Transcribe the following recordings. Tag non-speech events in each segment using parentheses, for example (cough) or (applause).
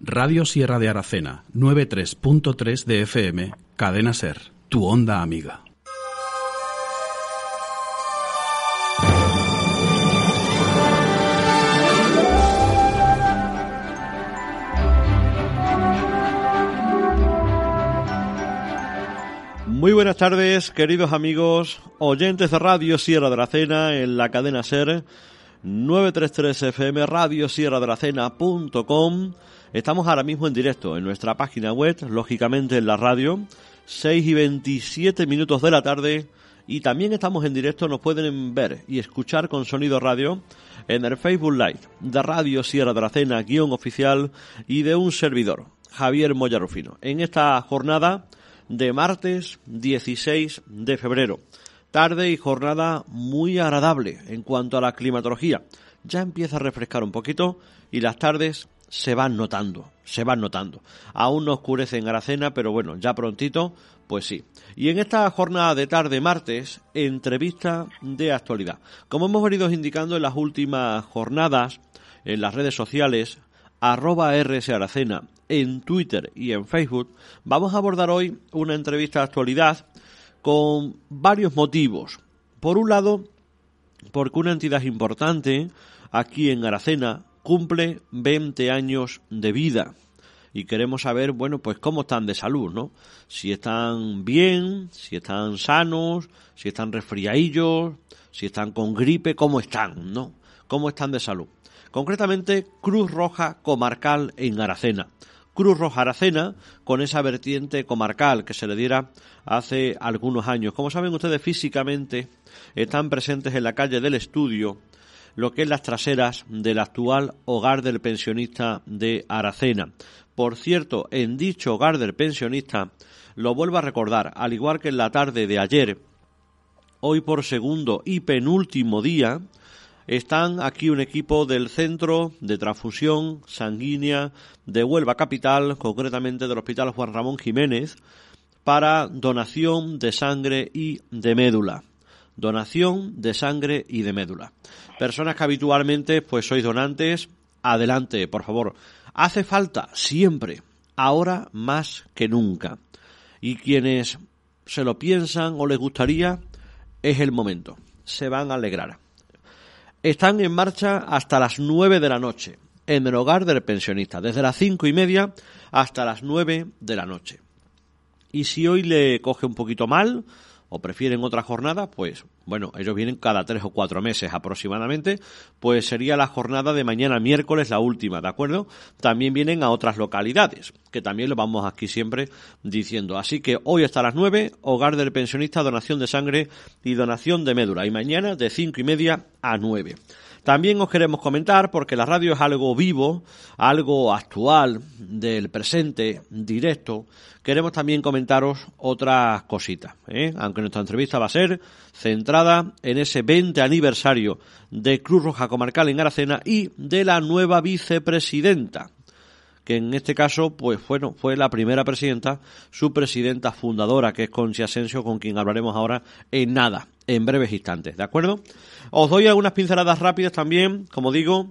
Radio Sierra de Aracena, 93.3 de FM, Cadena Ser, tu onda amiga. Muy buenas tardes, queridos amigos, oyentes de Radio Sierra de Aracena en la cadena Ser 933 FM Radio Sierra de la Cena.com. Estamos ahora mismo en directo en nuestra página web, lógicamente en la radio, 6 y 27 minutos de la tarde. Y también estamos en directo, nos pueden ver y escuchar con sonido radio en el Facebook Live de Radio Sierra de la Cena, guion oficial y de un servidor, Javier Moya Rufino. En esta jornada de martes 16 de febrero Tarde y jornada muy agradable en cuanto a la climatología. Ya empieza a refrescar un poquito y las tardes se van notando, se van notando. Aún no oscurece en Aracena, pero bueno, ya prontito, pues sí. Y en esta jornada de tarde martes, entrevista de actualidad. Como hemos venido indicando en las últimas jornadas, en las redes sociales, arroba RS Aracena, en Twitter y en Facebook, vamos a abordar hoy una entrevista de actualidad con varios motivos. Por un lado, porque una entidad importante aquí en Aracena cumple 20 años de vida y queremos saber, bueno, pues cómo están de salud, ¿no? Si están bien, si están sanos, si están resfriadillos, si están con gripe, cómo están, ¿no? ¿Cómo están de salud? Concretamente, Cruz Roja Comarcal en Aracena. Cruz Roja Aracena con esa vertiente comarcal que se le diera hace algunos años. Como saben ustedes físicamente están presentes en la calle del estudio lo que es las traseras del actual hogar del pensionista de Aracena. Por cierto, en dicho hogar del pensionista, lo vuelvo a recordar, al igual que en la tarde de ayer, hoy por segundo y penúltimo día, están aquí un equipo del Centro de Transfusión Sanguínea de Huelva Capital, concretamente del Hospital Juan Ramón Jiménez, para donación de sangre y de médula. Donación de sangre y de médula. Personas que habitualmente pues sois donantes, adelante, por favor. Hace falta siempre, ahora más que nunca. Y quienes se lo piensan o les gustaría, es el momento. Se van a alegrar están en marcha hasta las nueve de la noche en el hogar del pensionista, desde las cinco y media hasta las nueve de la noche. Y si hoy le coge un poquito mal, o prefieren otra jornada, pues bueno, ellos vienen cada tres o cuatro meses aproximadamente, pues sería la jornada de mañana miércoles la última, ¿de acuerdo? También vienen a otras localidades, que también lo vamos aquí siempre diciendo. Así que hoy hasta las nueve, hogar del pensionista, donación de sangre y donación de médula, y mañana de cinco y media a nueve. También os queremos comentar, porque la radio es algo vivo, algo actual, del presente, directo, queremos también comentaros otras cositas, ¿eh? aunque nuestra entrevista va a ser centrada en ese 20 aniversario de Cruz Roja Comarcal en Aracena y de la nueva vicepresidenta que en este caso, pues bueno, fue la primera presidenta, su presidenta fundadora, que es Conchi Asensio, con quien hablaremos ahora en nada, en breves instantes, ¿de acuerdo? Os doy algunas pinceladas rápidas también, como digo,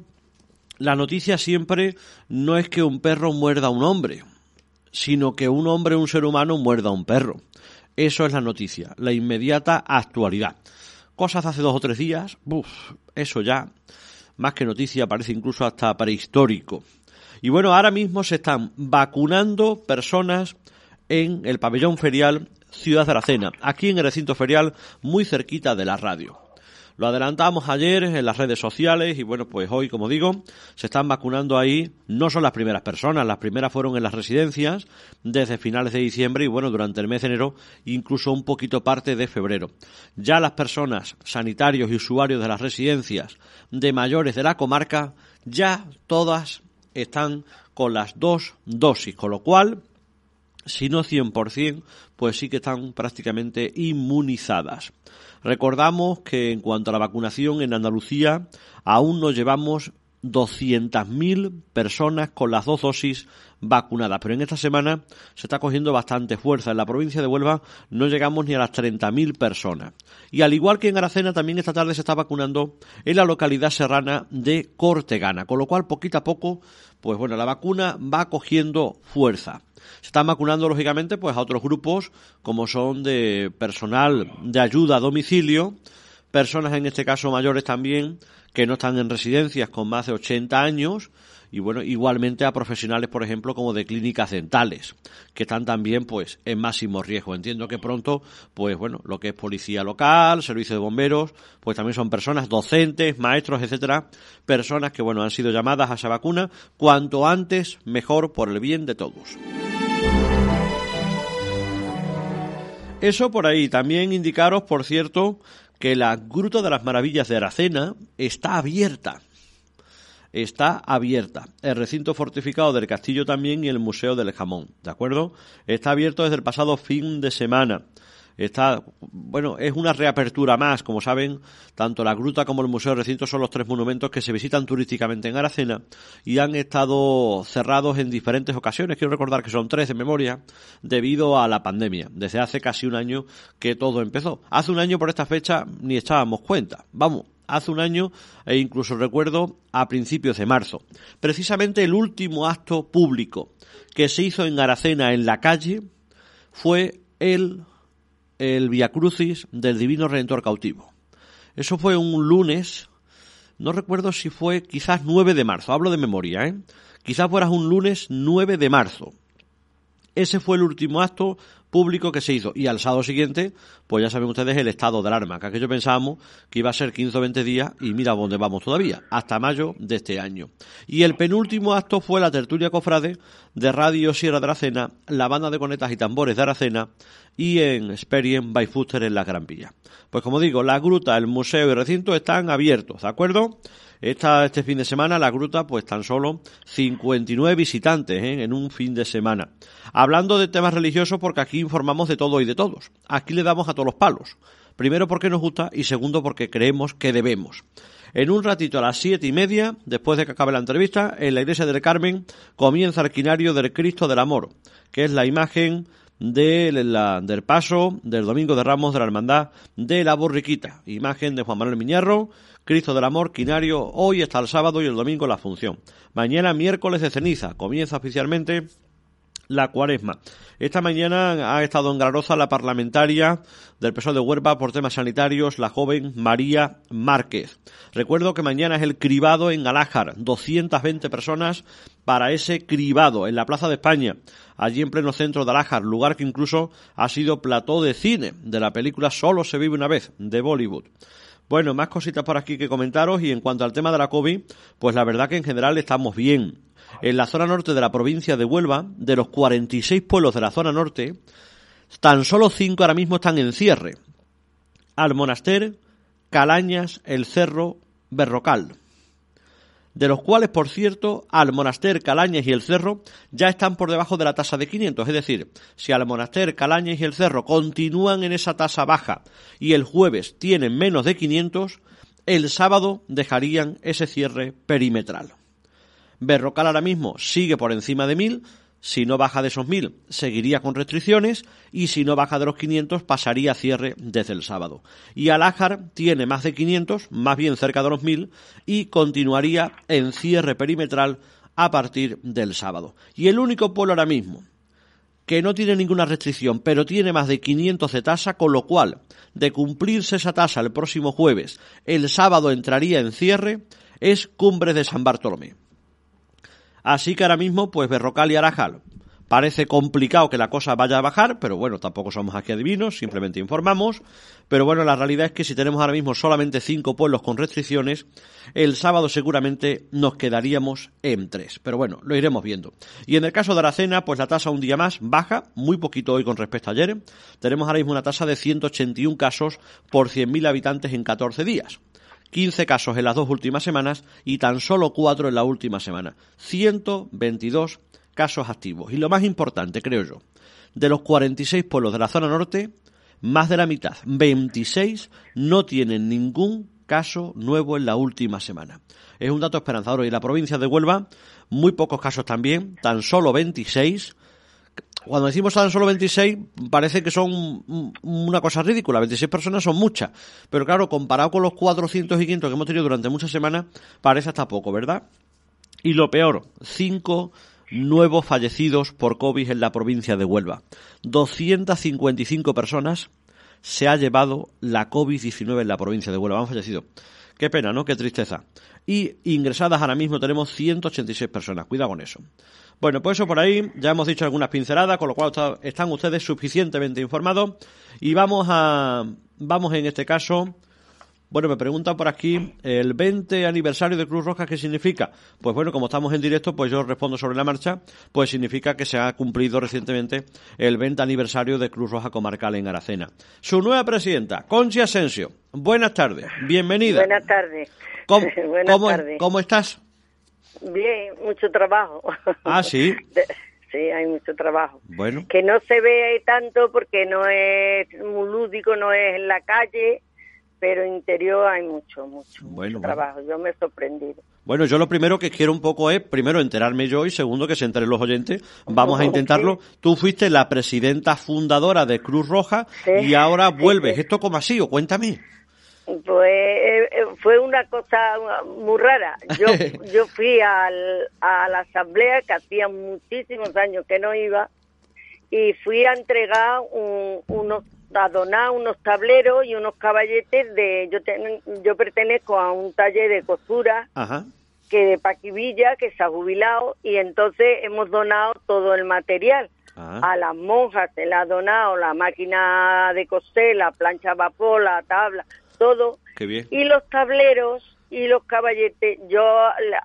la noticia siempre no es que un perro muerda a un hombre, sino que un hombre, un ser humano, muerda a un perro. Eso es la noticia, la inmediata actualidad. Cosas hace dos o tres días, eso ya, más que noticia, parece incluso hasta prehistórico. Y bueno, ahora mismo se están vacunando personas en el pabellón ferial Ciudad de Aracena, aquí en el recinto ferial, muy cerquita de la radio. Lo adelantamos ayer en las redes sociales y bueno, pues hoy, como digo, se están vacunando ahí. No son las primeras personas, las primeras fueron en las residencias desde finales de diciembre y bueno, durante el mes de enero, incluso un poquito parte de febrero. Ya las personas, sanitarios y usuarios de las residencias de mayores de la comarca, ya todas están con las dos dosis, con lo cual, si no 100%, pues sí que están prácticamente inmunizadas. Recordamos que en cuanto a la vacunación en Andalucía, aún nos llevamos 200.000 personas con las dos dosis vacunadas. Pero en esta semana se está cogiendo bastante fuerza. En la provincia de Huelva no llegamos ni a las 30.000 personas. Y al igual que en Aracena, también esta tarde se está vacunando en la localidad serrana de Cortegana. Con lo cual, poquito a poco, pues bueno, la vacuna va cogiendo fuerza. Se están vacunando, lógicamente, pues a otros grupos, como son de personal de ayuda a domicilio, personas en este caso mayores también, que no están en residencias con más de 80 años, y bueno, igualmente a profesionales, por ejemplo, como de clínicas dentales, que están también, pues, en máximo riesgo. Entiendo que pronto, pues bueno, lo que es policía local, servicio de bomberos, pues también son personas docentes, maestros, etcétera, personas que, bueno, han sido llamadas a esa vacuna, cuanto antes, mejor por el bien de todos. Eso por ahí. También indicaros, por cierto, que la Gruta de las Maravillas de Aracena está abierta. Está abierta. El recinto fortificado del castillo también y el Museo del Jamón. ¿De acuerdo? Está abierto desde el pasado fin de semana. Está, bueno, es una reapertura más. Como saben, tanto la gruta como el Museo de Recinto son los tres monumentos que se visitan turísticamente en Aracena y han estado cerrados en diferentes ocasiones. Quiero recordar que son tres de memoria debido a la pandemia. Desde hace casi un año que todo empezó. Hace un año por esta fecha ni echábamos cuenta. Vamos, hace un año e incluso recuerdo a principios de marzo. Precisamente el último acto público que se hizo en Aracena en la calle fue el el Via Crucis del Divino Redentor cautivo. Eso fue un lunes, no recuerdo si fue quizás 9 de marzo, hablo de memoria, ¿eh? Quizás fuera un lunes 9 de marzo. Ese fue el último acto público que se hizo. Y al sábado siguiente, pues ya saben ustedes el estado del arma, que aquello pensábamos que iba a ser 15 o 20 días y mira dónde vamos todavía, hasta mayo de este año. Y el penúltimo acto fue la tertulia cofrade de Radio Sierra de Aracena, la banda de conetas y tambores de Aracena y en Experience by Fuster en la Gran Villa. Pues como digo, la gruta, el museo y el recinto están abiertos, ¿de acuerdo? Esta, este fin de semana la gruta, pues tan solo 59 visitantes ¿eh? en un fin de semana. Hablando de temas religiosos, porque aquí informamos de todo y de todos. Aquí le damos a todos los palos. Primero porque nos gusta y segundo porque creemos que debemos. En un ratito a las siete y media, después de que acabe la entrevista, en la iglesia del Carmen comienza el quinario del Cristo del Amor, que es la imagen del paso del Domingo de Ramos de la Hermandad de la Borriquita. Imagen de Juan Manuel Miñarro, Cristo del Amor, Quinario, hoy hasta el sábado y el domingo la función. Mañana miércoles de ceniza, comienza oficialmente la cuaresma. Esta mañana ha estado en Graroza la parlamentaria del PSOE de Huerva por temas sanitarios, la joven María Márquez. Recuerdo que mañana es el cribado en Alájar, 220 personas para ese cribado en la Plaza de España, allí en pleno centro de Alájar, lugar que incluso ha sido plató de cine de la película Solo se vive una vez, de Bollywood. Bueno, más cositas por aquí que comentaros y en cuanto al tema de la COVID, pues la verdad que en general estamos bien. En la zona norte de la provincia de Huelva, de los 46 pueblos de la zona norte, tan solo 5 ahora mismo están en cierre. Almonaster, Calañas, El Cerro, Berrocal de los cuales, por cierto, Almonaster, Calañas y El Cerro ya están por debajo de la tasa de 500. Es decir, si Almonaster, Calañas y El Cerro continúan en esa tasa baja y el jueves tienen menos de 500, el sábado dejarían ese cierre perimetral. Berrocal ahora mismo sigue por encima de 1000, si no baja de esos 1000, seguiría con restricciones y si no baja de los 500, pasaría a cierre desde el sábado. Y Alájar tiene más de 500, más bien cerca de los 1000, y continuaría en cierre perimetral a partir del sábado. Y el único pueblo ahora mismo que no tiene ninguna restricción, pero tiene más de 500 de tasa, con lo cual, de cumplirse esa tasa el próximo jueves, el sábado entraría en cierre, es Cumbres de San Bartolomé. Así que ahora mismo, pues Berrocal y Arajal. Parece complicado que la cosa vaya a bajar, pero bueno, tampoco somos aquí adivinos, simplemente informamos. Pero bueno, la realidad es que si tenemos ahora mismo solamente cinco pueblos con restricciones, el sábado seguramente nos quedaríamos en tres. Pero bueno, lo iremos viendo. Y en el caso de Aracena, pues la tasa un día más baja, muy poquito hoy con respecto a ayer. Tenemos ahora mismo una tasa de 181 casos por 100.000 habitantes en 14 días 15 casos en las dos últimas semanas y tan solo 4 en la última semana. 122 casos activos. Y lo más importante, creo yo, de los 46 pueblos de la zona norte, más de la mitad, 26, no tienen ningún caso nuevo en la última semana. Es un dato esperanzador. Y en la provincia de Huelva, muy pocos casos también, tan solo 26. Cuando decimos tan solo 26, parece que son una cosa ridícula. 26 personas son muchas. Pero claro, comparado con los 400 y 500 que hemos tenido durante muchas semanas, parece hasta poco, ¿verdad? Y lo peor, 5 nuevos fallecidos por COVID en la provincia de Huelva. 255 personas se ha llevado la COVID-19 en la provincia de Huelva. Han fallecido. Qué pena, ¿no? Qué tristeza. Y ingresadas ahora mismo tenemos 186 personas. Cuidado con eso. Bueno, pues eso por ahí. Ya hemos dicho algunas pinceladas, con lo cual están ustedes suficientemente informados. Y vamos a, vamos en este caso bueno, me preguntan por aquí, el 20 aniversario de Cruz Roja, ¿qué significa? Pues bueno, como estamos en directo, pues yo respondo sobre la marcha, pues significa que se ha cumplido recientemente el 20 aniversario de Cruz Roja Comarcal en Aracena. Su nueva presidenta, Conchi Asensio. Buenas tardes, bienvenida. Buenas tardes. ¿Cómo, (laughs) ¿cómo, estás? Bien, mucho trabajo. Ah, sí. (laughs) Sí, hay mucho trabajo. Bueno. Que no se ve tanto porque no es muy lúdico, no es en la calle, pero interior hay mucho, mucho, trabajo. Yo me he sorprendido. Bueno, yo lo primero que quiero un poco es, primero, enterarme yo y segundo, que se enteren los oyentes. Vamos a (laughs) intentarlo. Tú fuiste la presidenta fundadora de Cruz Roja y ahora vuelves. ¿Esto cómo ha sido? Cuéntame. Pues eh, eh, fue una cosa muy rara. Yo, (laughs) yo fui al, a la asamblea que hacía muchísimos años que no iba y fui a entregar unos a donar unos tableros y unos caballetes de yo yo pertenezco a un taller de costura que de Paquivilla que se ha jubilado y entonces hemos donado todo el material ah. a las monjas se le ha donado la máquina de coser la plancha a vapor la tabla todo. Y los tableros y los caballetes yo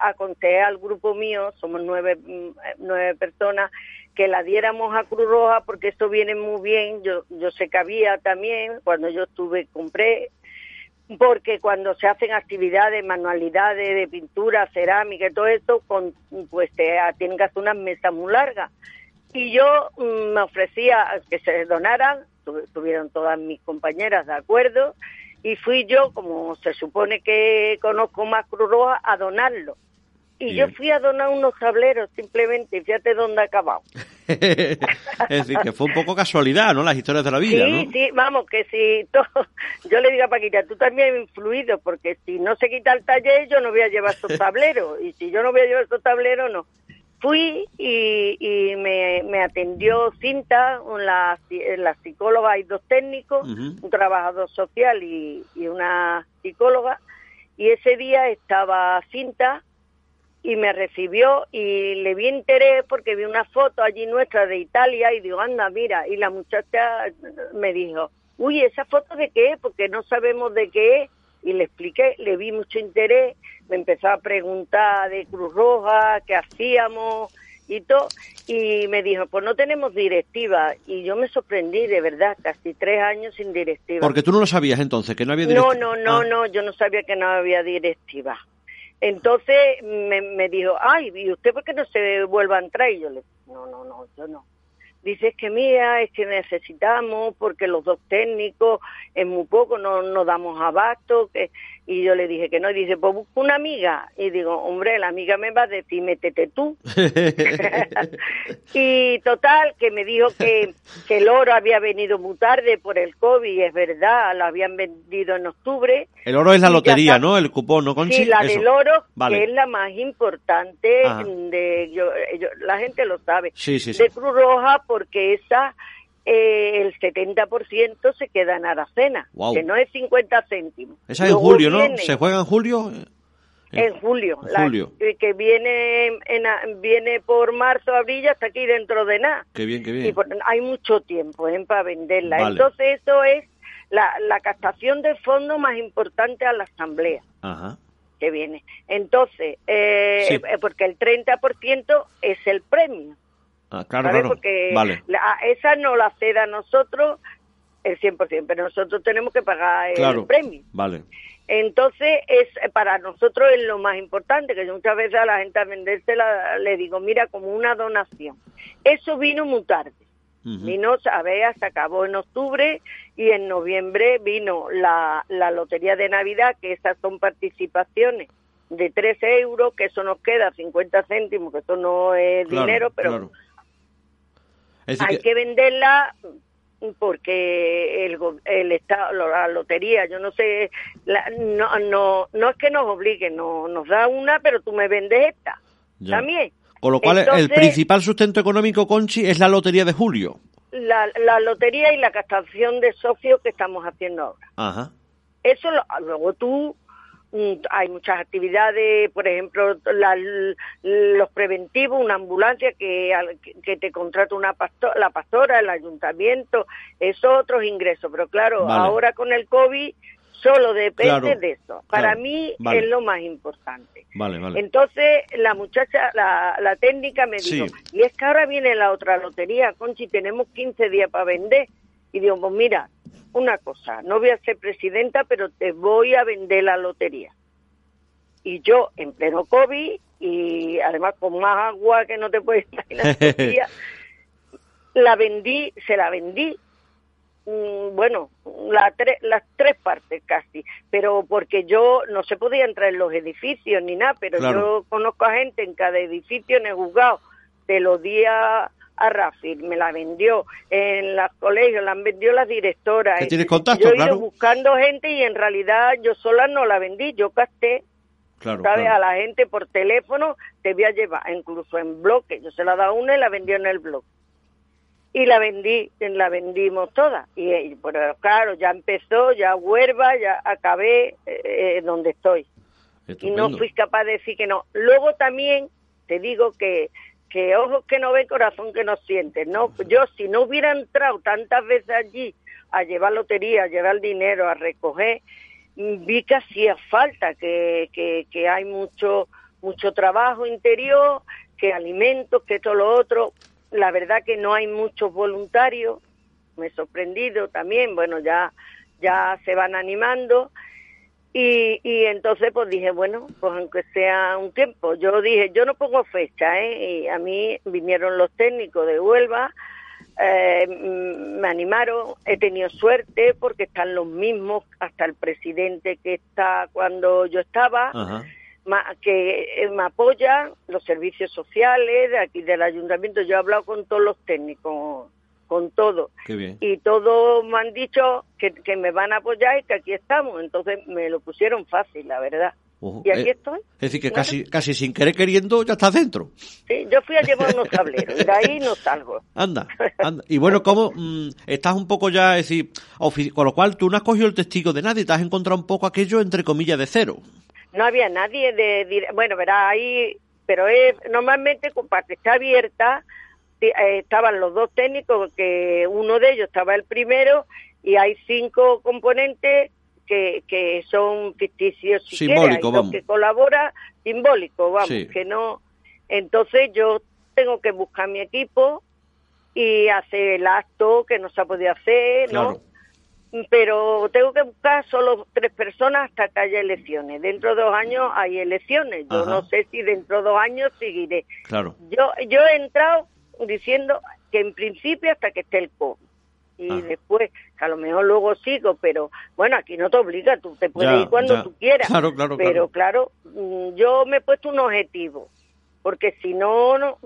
aconsejé al grupo mío somos nueve mm, nueve personas que la diéramos a Cruz Roja porque esto viene muy bien, yo, yo sé que había también, cuando yo estuve compré, porque cuando se hacen actividades, manualidades de pintura, cerámica y todo esto, con, pues te, tienen que hacer unas mesas muy largas. Y yo mm, me ofrecía que se donaran, tuvieron todas mis compañeras de acuerdo, y fui yo, como se supone que conozco más Cruz Roja, a donarlo. Y yo fui a donar unos tableros simplemente, fíjate dónde ha acabado. (laughs) es decir, que fue un poco casualidad, ¿no? Las historias de la vida, sí, Sí, vamos, que si todo, (laughs) yo le digo a Paquita, tú también influido, porque si no se quita el taller, yo no voy a llevar estos (laughs) tableros, y si yo no voy a llevar estos tableros, no. Fui y, y me, me, atendió Cinta, la, la psicóloga y dos técnicos, un trabajador social y, y una psicóloga, y ese día estaba Cinta y me recibió y le vi interés porque vi una foto allí nuestra de Italia y digo, anda, mira, y la muchacha me dijo, uy, ¿esa foto de qué es? Porque no sabemos de qué es. Y le expliqué, le vi mucho interés, me empezó a preguntar de Cruz Roja, qué hacíamos y todo, y me dijo, pues no tenemos directiva. Y yo me sorprendí, de verdad, casi tres años sin directiva. Porque tú no lo sabías entonces, que no había directiva. No, no, no, ah. no, yo no sabía que no había directiva. Entonces me, dijo, ay, ¿y usted por qué no se vuelva a entrar? Y yo le no, no, no, yo no. Dice, es que mira, es que necesitamos, porque los dos técnicos en muy poco no nos damos abasto, que y yo le dije que no, y dice, pues busco una amiga. Y digo, hombre, la amiga me va a decir, métete tú. (laughs) y total, que me dijo que, que el oro había venido muy tarde por el COVID, y es verdad, lo habían vendido en octubre. El oro es la lotería, ¿no? El cupón, ¿no, Conchi? Sí, la del oro, que es la más importante de, yo, la gente lo sabe, de Cruz Roja, porque esa eh, el 70% se queda en Aracena, que no es 50 céntimos. Esa es en julio, ¿no? ¿Se juega en julio? En julio, julio. que viene en, viene por marzo, abril, hasta aquí dentro de nada. Qué bien, qué bien. Y hay mucho tiempo ¿eh? para venderla. Entonces eso es la, la captación de fondos más importante a la asamblea. Ajá. Que viene. Entonces, eh, porque el 30% es el premio. Ah, claro, claro. Porque esa no la ceda a nosotros el 100%, pero nosotros tenemos que pagar el premio. Vale. Entonces, es para nosotros es lo más importante, que yo muchas veces a la gente a vendérsela le digo, mira, como una donación. Eso vino muy tarde. Vino, a ver, se acabó en octubre y en noviembre vino la, la Lotería de Navidad, que esas son participaciones de 13 euros, que eso nos queda 50 céntimos, que eso no es dinero, pero hay que... venderla porque el, el Estado, la lotería, yo no sé, no, no, no es que nos obligue, no, nos da una, pero tú me vendes esta también. Con lo cual, el principal sustento económico, Conchi, es la lotería de julio. La, la lotería y la captación de socios que estamos haciendo ahora. Ajá. Eso luego tú hay muchas actividades, por ejemplo, los preventivos, una ambulancia que, que te contrata una la pastora, el ayuntamiento, es otros ingresos. Pero claro, ahora con el COVID solo depende de eso. Para mí es lo más importante. Entonces la muchacha, la, la técnica me dijo, y es que ahora viene la otra lotería, Conchi, tenemos 15 días para vender. Y digo, pues mira, una cosa, no voy a ser presidenta, pero te voy a vender la lotería. Y yo, en pleno COVID, y además con más agua que no te puedes (laughs) imaginar, (laughs) la vendí, se la vendí, mm, bueno, la las tres partes casi, pero porque yo no se podía entrar en los edificios ni nada, pero yo conozco a gente en cada edificio en el juzgado, te lo di a, Rafi, me la vendió en los colegios, la vendió la directora. ¿Que tienes contacto, yo he ido buscando gente y en realidad yo sola no la vendí, yo. Claro, ¿Sabes? A la gente por teléfono te voy a llevar, incluso en bloque. Yo se la da una y la vendió en el blog. Y la vendí, la vendimos toda. Y, pero claro, ya empezó, ya Huerva, ya acabé eh, donde estoy. Y no fui capaz de decir que no. Luego también te digo que que ojos que no ven, corazón que no siente. No, yo si no hubiera entrado tantas veces allí a llevar lotería, a llevar dinero, a recoger, vi que hacía falta, que, que, que hay mucho, mucho trabajo interior, que alimentos, que todo lo otro. La verdad que no hay muchos voluntarios, me he sorprendido también, bueno, ya, ya se van animando y, y entonces pues dije, bueno, pues aunque sea un tiempo, yo dije, yo no pongo fecha, ¿eh? Y a mí vinieron los técnicos de Huelva, eh, me animaron, he tenido suerte porque están los mismos, hasta el presidente que está cuando yo estaba, que me apoya, los servicios sociales de aquí del ayuntamiento, yo he hablado con todos los técnicos con todo. Y todos me han dicho que, me van a apoyar y que aquí estamos. Entonces me lo pusieron fácil, la verdad. y aquí eh, estoy. Es decir, que casi, casi sin querer queriendo ya estás dentro. Sí, yo fui a llevar unos tableros y de ahí no salgo. (laughs) Anda, anda. Y bueno, ¿cómo mm, estás un poco ya, es decir, con lo cual tú no has cogido el testigo de nadie, te has encontrado un poco aquello entre comillas de cero? No había nadie de, bueno, verá, ahí, pero es, normalmente con parte está abierta, estaban los dos técnicos, que uno de ellos estaba el primero, y hay cinco componentes que, que son ficticios si simbólico, vamos. que colabora simbólico, vamos, que no. Entonces yo tengo que buscar mi equipo y hacer el acto que no se ha podido hacer, ¿no? Pero tengo que buscar solo tres personas hasta que haya elecciones. Dentro de dos años hay elecciones. Yo no sé si dentro de dos años seguiré. Claro. Yo, yo he entrado diciendo que en principio hasta que esté el COVID. Y ah. después, a lo mejor luego sigo, pero bueno, aquí no te obliga, tú te puedes ir cuando tú quieras. Claro, claro, pero claro. Mm, yo me he puesto un objetivo, porque si no, no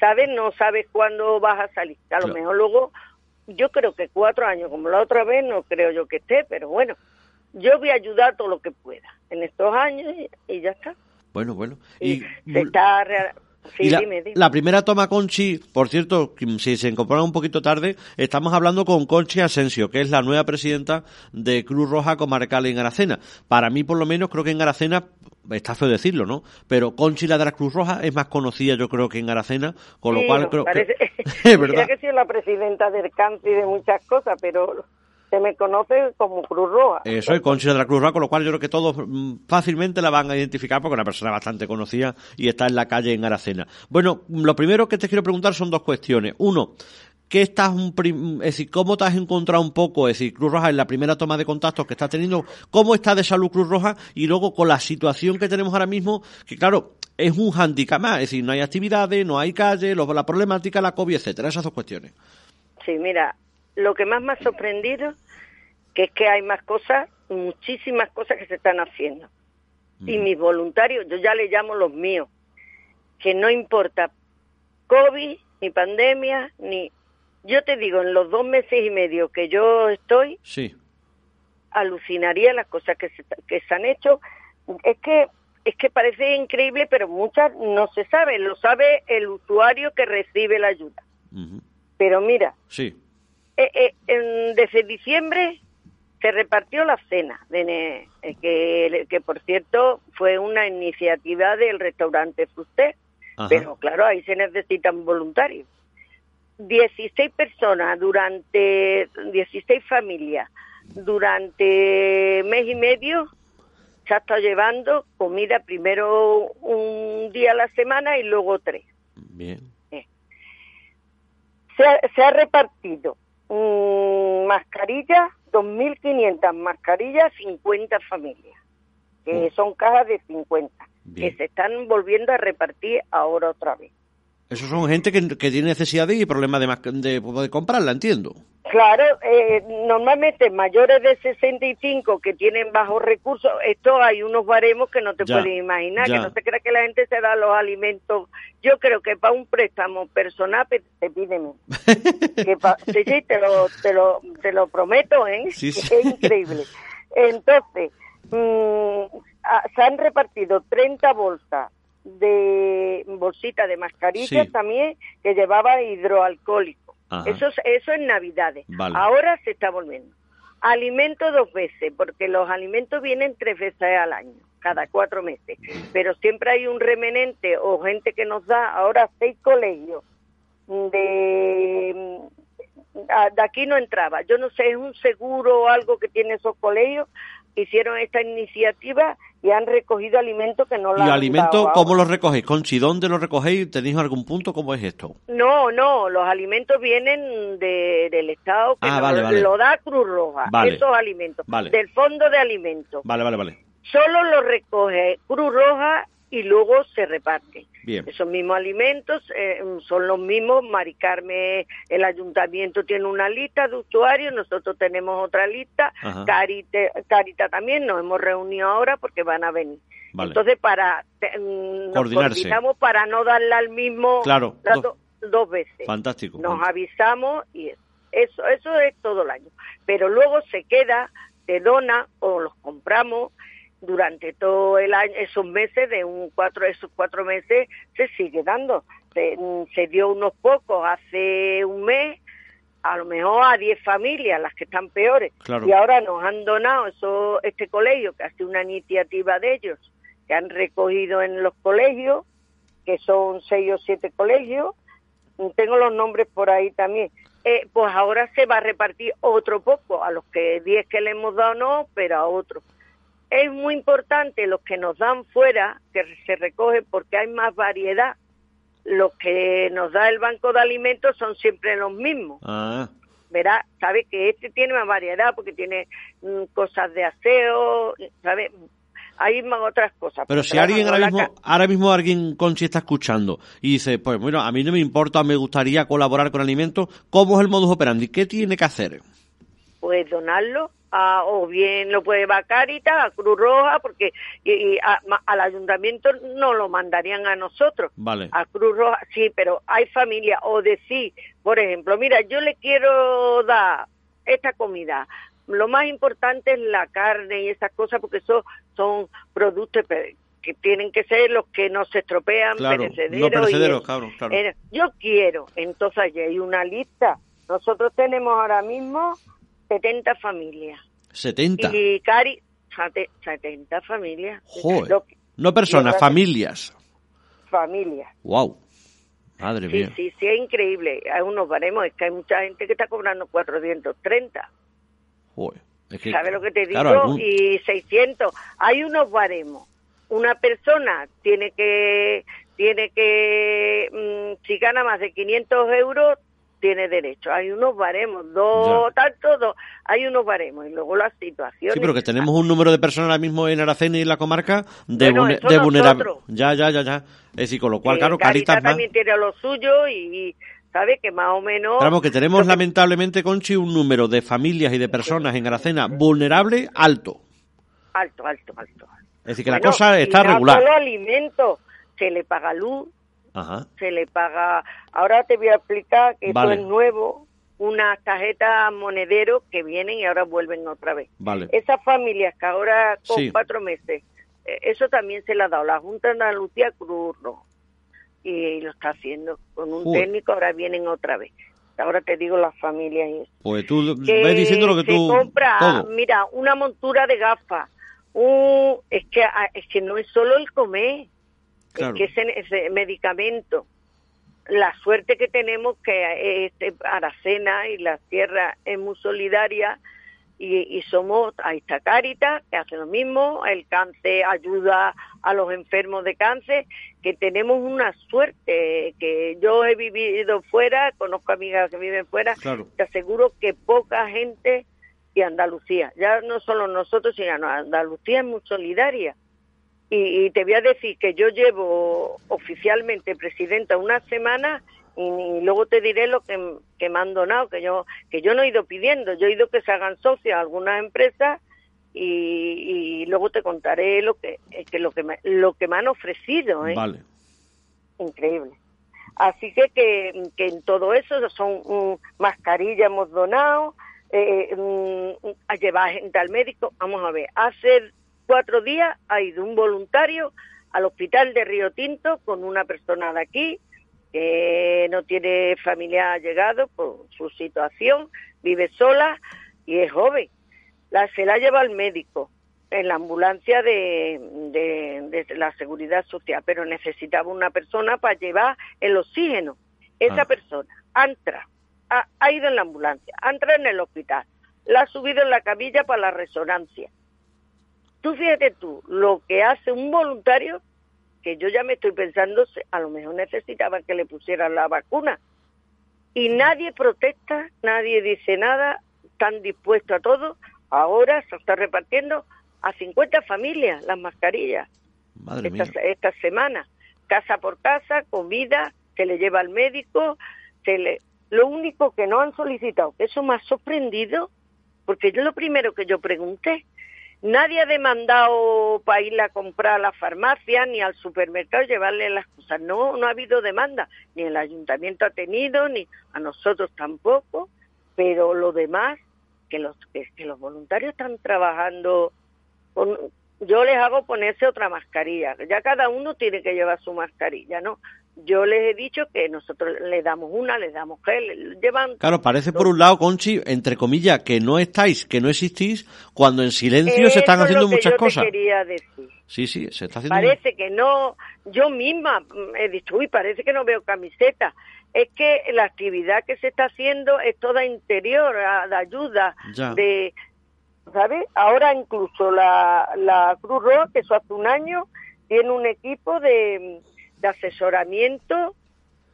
sabes, no sabes cuándo vas a salir. A lo mejor luego, yo creo que cuatro años, como la otra vez, no creo yo que esté, pero bueno, yo voy a ayudar todo lo que pueda en estos años y, ya está. Bueno, bueno. Y, se está la, primera toma Conchi, por cierto, si se incorpora un poquito tarde, estamos hablando con Conchi Asensio, que es la nueva presidenta de Cruz Roja Comarcal en Aracena. Para mí, por lo menos, creo que en Aracena, está feo decirlo, ¿no? Pero Conchi, la de la Cruz Roja, es más conocida, yo creo, que en Aracena, con lo cual creo que... (laughs) es (laughs) verdad. que soy la presidenta del CANCI de muchas cosas, pero se me conoce como Cruz Roja. Eso es, Conchi de la Cruz Roja, con lo cual yo creo que todos mm, fácilmente la van a identificar porque es una persona bastante conocida y está en la calle en Aracena. Bueno, lo primero que te quiero preguntar son dos cuestiones. Uno, ¿qué estás un es decir, cómo te has encontrado un poco, es decir, Cruz Roja en la primera toma de contactos que estás teniendo, cómo está de salud Cruz Roja y luego con la situación que tenemos ahora mismo, que claro, es un handicap más, es decir, no hay actividades, no hay calle, la problemática, la COVID, etcétera, esas dos cuestiones. Sí, mira, lo que más me ha sorprendido que es que hay más cosas, muchísimas cosas que se están haciendo. Y mis voluntarios, yo ya le llamo los míos, que no importa COVID, ni pandemia, ni... Yo te digo, en los dos meses y medio que yo estoy, sí. alucinaría las cosas que se, que se han hecho. Es que es que parece increíble, pero muchas no se saben. Lo sabe el usuario que recibe la ayuda. Pero mira, sí. Eh, eh, desde diciembre se repartió la cena, de, eh, que, que por cierto fue una iniciativa del restaurante Fusté, pero claro, ahí se necesitan voluntarios. 16 personas durante, 16 familias durante mes y medio se ha estado llevando comida primero un día a la semana y luego tres. Bien. Se, ha, se ha repartido Mm, mascarillas, 2.500 mascarillas, 50 familias, que mm. son cajas de 50, que se están volviendo a repartir ahora otra vez. Eso son gente que, tiene necesidad y problemas de, de, comprarla, entiendo. Claro, eh, normalmente mayores de 65 que tienen bajos recursos, esto hay unos baremos que no te puedes imaginar, que no se crea que la gente se da los alimentos. Yo creo que para un préstamo personal te piden (laughs) que sí, sí, te lo, te lo, te lo prometo, ¿eh? (laughs) Es increíble. Entonces, mm, ah, se han repartido 30 bolsas de bolsita de mascarillas también que llevaba hidroalcohólico. Eso, eso en Navidades. Ahora se está volviendo. Alimento dos veces, porque los alimentos vienen tres veces al año, cada cuatro meses. Pero siempre hay un remanente o gente que nos da ahora seis colegios de de aquí no entraba. Yo no sé, es un seguro o algo que tiene esos colegios. Hicieron esta iniciativa y han recogido alimentos que no lo ¿Y alimentos cómo los recogéis? ¿Conchi, dónde los recogéis? ¿Tenéis algún punto? ¿Cómo es esto? No, no, los alimentos vienen de, del Estado que ah, lo da Cruz Roja, esos alimentos, del Fondo de Alimentos. Vale, vale, vale. Solo los recoge Cruz Roja y luego se Esos mismos alimentos eh, son los mismos. Maricarme, el ayuntamiento tiene una lista de usuarios, nosotros tenemos otra lista. Carita, también nos hemos reunido ahora porque van a venir. Entonces, para mm, nos coordinamos para no darle al mismo claro, dos veces. Fantástico. Nos avisamos y eso, eso es todo el año. Pero luego se queda, se dona o los compramos durante todo el año, esos meses, de un cuatro, esos cuatro meses, se sigue dando. Se, dio unos pocos hace un mes, a lo mejor a diez familias, las que están peores. Y ahora nos han donado eso, este colegio, que hace una iniciativa de ellos, que han recogido en los colegios, que son seis o siete colegios. Tengo los nombres por ahí también. Eh, pues ahora se va a repartir otro poco, a los que diez que le hemos dado no, pero a otros es muy importante los que nos dan fuera, que se recogen porque hay más variedad. Los que nos da el banco de alimentos son siempre los mismos. Ah. Verá, sabe que este tiene más variedad porque tiene mm, cosas de aseo, sabe, hay más otras cosas. Pero si alguien ahora mismo, ahora mismo alguien Conchi está escuchando y dice, pues bueno, a mí no me importa, me gustaría colaborar con alimentos, ¿cómo es el modus operandi? ¿Qué tiene que hacer? Pues donarlo o bien lo puede va a a Cruz Roja, porque y, al ayuntamiento no lo mandarían a nosotros. Vale. A Cruz Roja, sí, pero hay familia, o decir, por ejemplo, mira, yo le quiero dar esta comida. Lo más importante es la carne y esas cosas, porque eso son productos que tienen que ser los que no se estropean, perecederos. claro, Yo quiero, entonces hay una lista. Nosotros tenemos ahora mismo 70 familias. 70. Y Cari, 70 familias. Joder. no personas, familias. Familias. Wow. Madre mía. Sí, sí, es increíble. Hay unos baremos, es que hay mucha gente que está cobrando 430. Joder. Es ¿Sabes lo que te digo? Y 600. Hay unos baremos. Una persona tiene que, tiene que, mm, si gana más de 500 euros, tiene derecho. Hay unos baremos, dos, tanto, dos, hay unos baremos. Y luego las situaciones. Sí, pero que tenemos un número de personas ahora mismo en Aracena y en la comarca de, vulnerabilidad. Ya, ya, ya, ya. Es decir, con lo cual, claro, Caritas, también tiene lo suyo y, sabe que más o menos. Claro, que tenemos lamentablemente, Conchi, un número de familias y de personas en Aracena vulnerable alto. Alto, alto, alto. Es decir, que la cosa está regular. No solo alimento, se le paga luz, se le paga. Ahora te voy a explicar que esto es nuevo, unas tarjetas monedero que vienen y ahora vuelven otra vez. Vale. Esas familias que ahora con cuatro meses, eh, eso también se le ha dado la Junta de Andalucía Cruz Y lo está haciendo con un técnico, ahora vienen otra vez. Ahora te digo las familias. Pues tú ves diciendo lo que tú. compra, mira, una montura de gafas. Un, es que ah, es que no es solo el comer que ese, ese, medicamento. La suerte que tenemos que este, Aracena y la Sierra es muy solidaria y, somos, ahí está Caritas, que hace lo mismo, el cáncer ayuda a los enfermos de cáncer, que tenemos una suerte, que yo he vivido fuera, conozco amigas que viven fuera, te aseguro que poca gente y Andalucía, ya no solo nosotros, sino Andalucía es muy solidaria y, te voy a decir que yo llevo oficialmente presidenta una semana y, luego te diré lo que, que, me han donado, que yo, que yo no he ido pidiendo, yo he ido que se hagan socios algunas empresas y, luego te contaré lo que, que, lo, que me, lo que me han ofrecido. ¿eh? Vale. Increíble. Así que, que, que en todo eso son um, mascarillas hemos donado, eh, mm, a llevar gente al médico. Vamos a ver, hace cuatro días ha ido un voluntario al hospital de Río Tinto con una persona de aquí que no tiene familia llegado por su situación, vive sola y es joven. La, se la lleva al médico en la ambulancia de, de, la seguridad social, pero necesitaba una persona para llevar el oxígeno. Esa ah. persona entra, ha, ha ido en la ambulancia, entra en el hospital, la ha subido en la camilla para la resonancia Tú fíjate tú, lo que hace un voluntario, que yo ya me estoy pensando, a lo mejor necesitaba que le pusieran la vacuna. Y nadie protesta, nadie dice nada, están dispuestos a todo. Ahora se está repartiendo a 50 familias las mascarillas. esta, semana, casa por casa, comida, se le lleva al médico, se le... Lo único que no han solicitado, que eso me ha sorprendido, porque yo lo primero que yo pregunté, Nadie ha demandado para ir a comprar a la farmacia ni al supermercado llevarle las cosas. No, no ha habido demanda. Ni el ayuntamiento ha tenido, ni a nosotros tampoco. Pero lo demás, que los, que, los voluntarios están trabajando con, yo les hago ponerse otra mascarilla. Ya cada uno tiene que llevar su mascarilla, ¿no? Yo les he dicho que nosotros le damos una, les damos gel, llevan... Claro, parece por un lado, Conchi, entre comillas, que no estáis, que no existís, cuando en silencio se están haciendo muchas cosas. quería decir. Sí, sí, se está haciendo... Parece que no, yo misma he dicho, uy, parece que no veo camiseta. Es que la actividad que se está haciendo es toda interior, de ayuda, de... ¿Sabes? Ahora incluso la, la Cruz Roja, que eso hace un año, tiene un equipo de de asesoramiento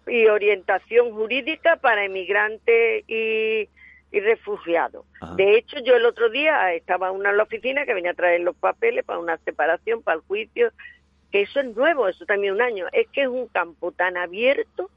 y orientación jurídica para emigrantes y, refugiados. De hecho, yo el otro día estaba una en la oficina que venía a traer los papeles para una separación, para el juicio, que eso es nuevo, eso también un año. Es que es un campo tan abierto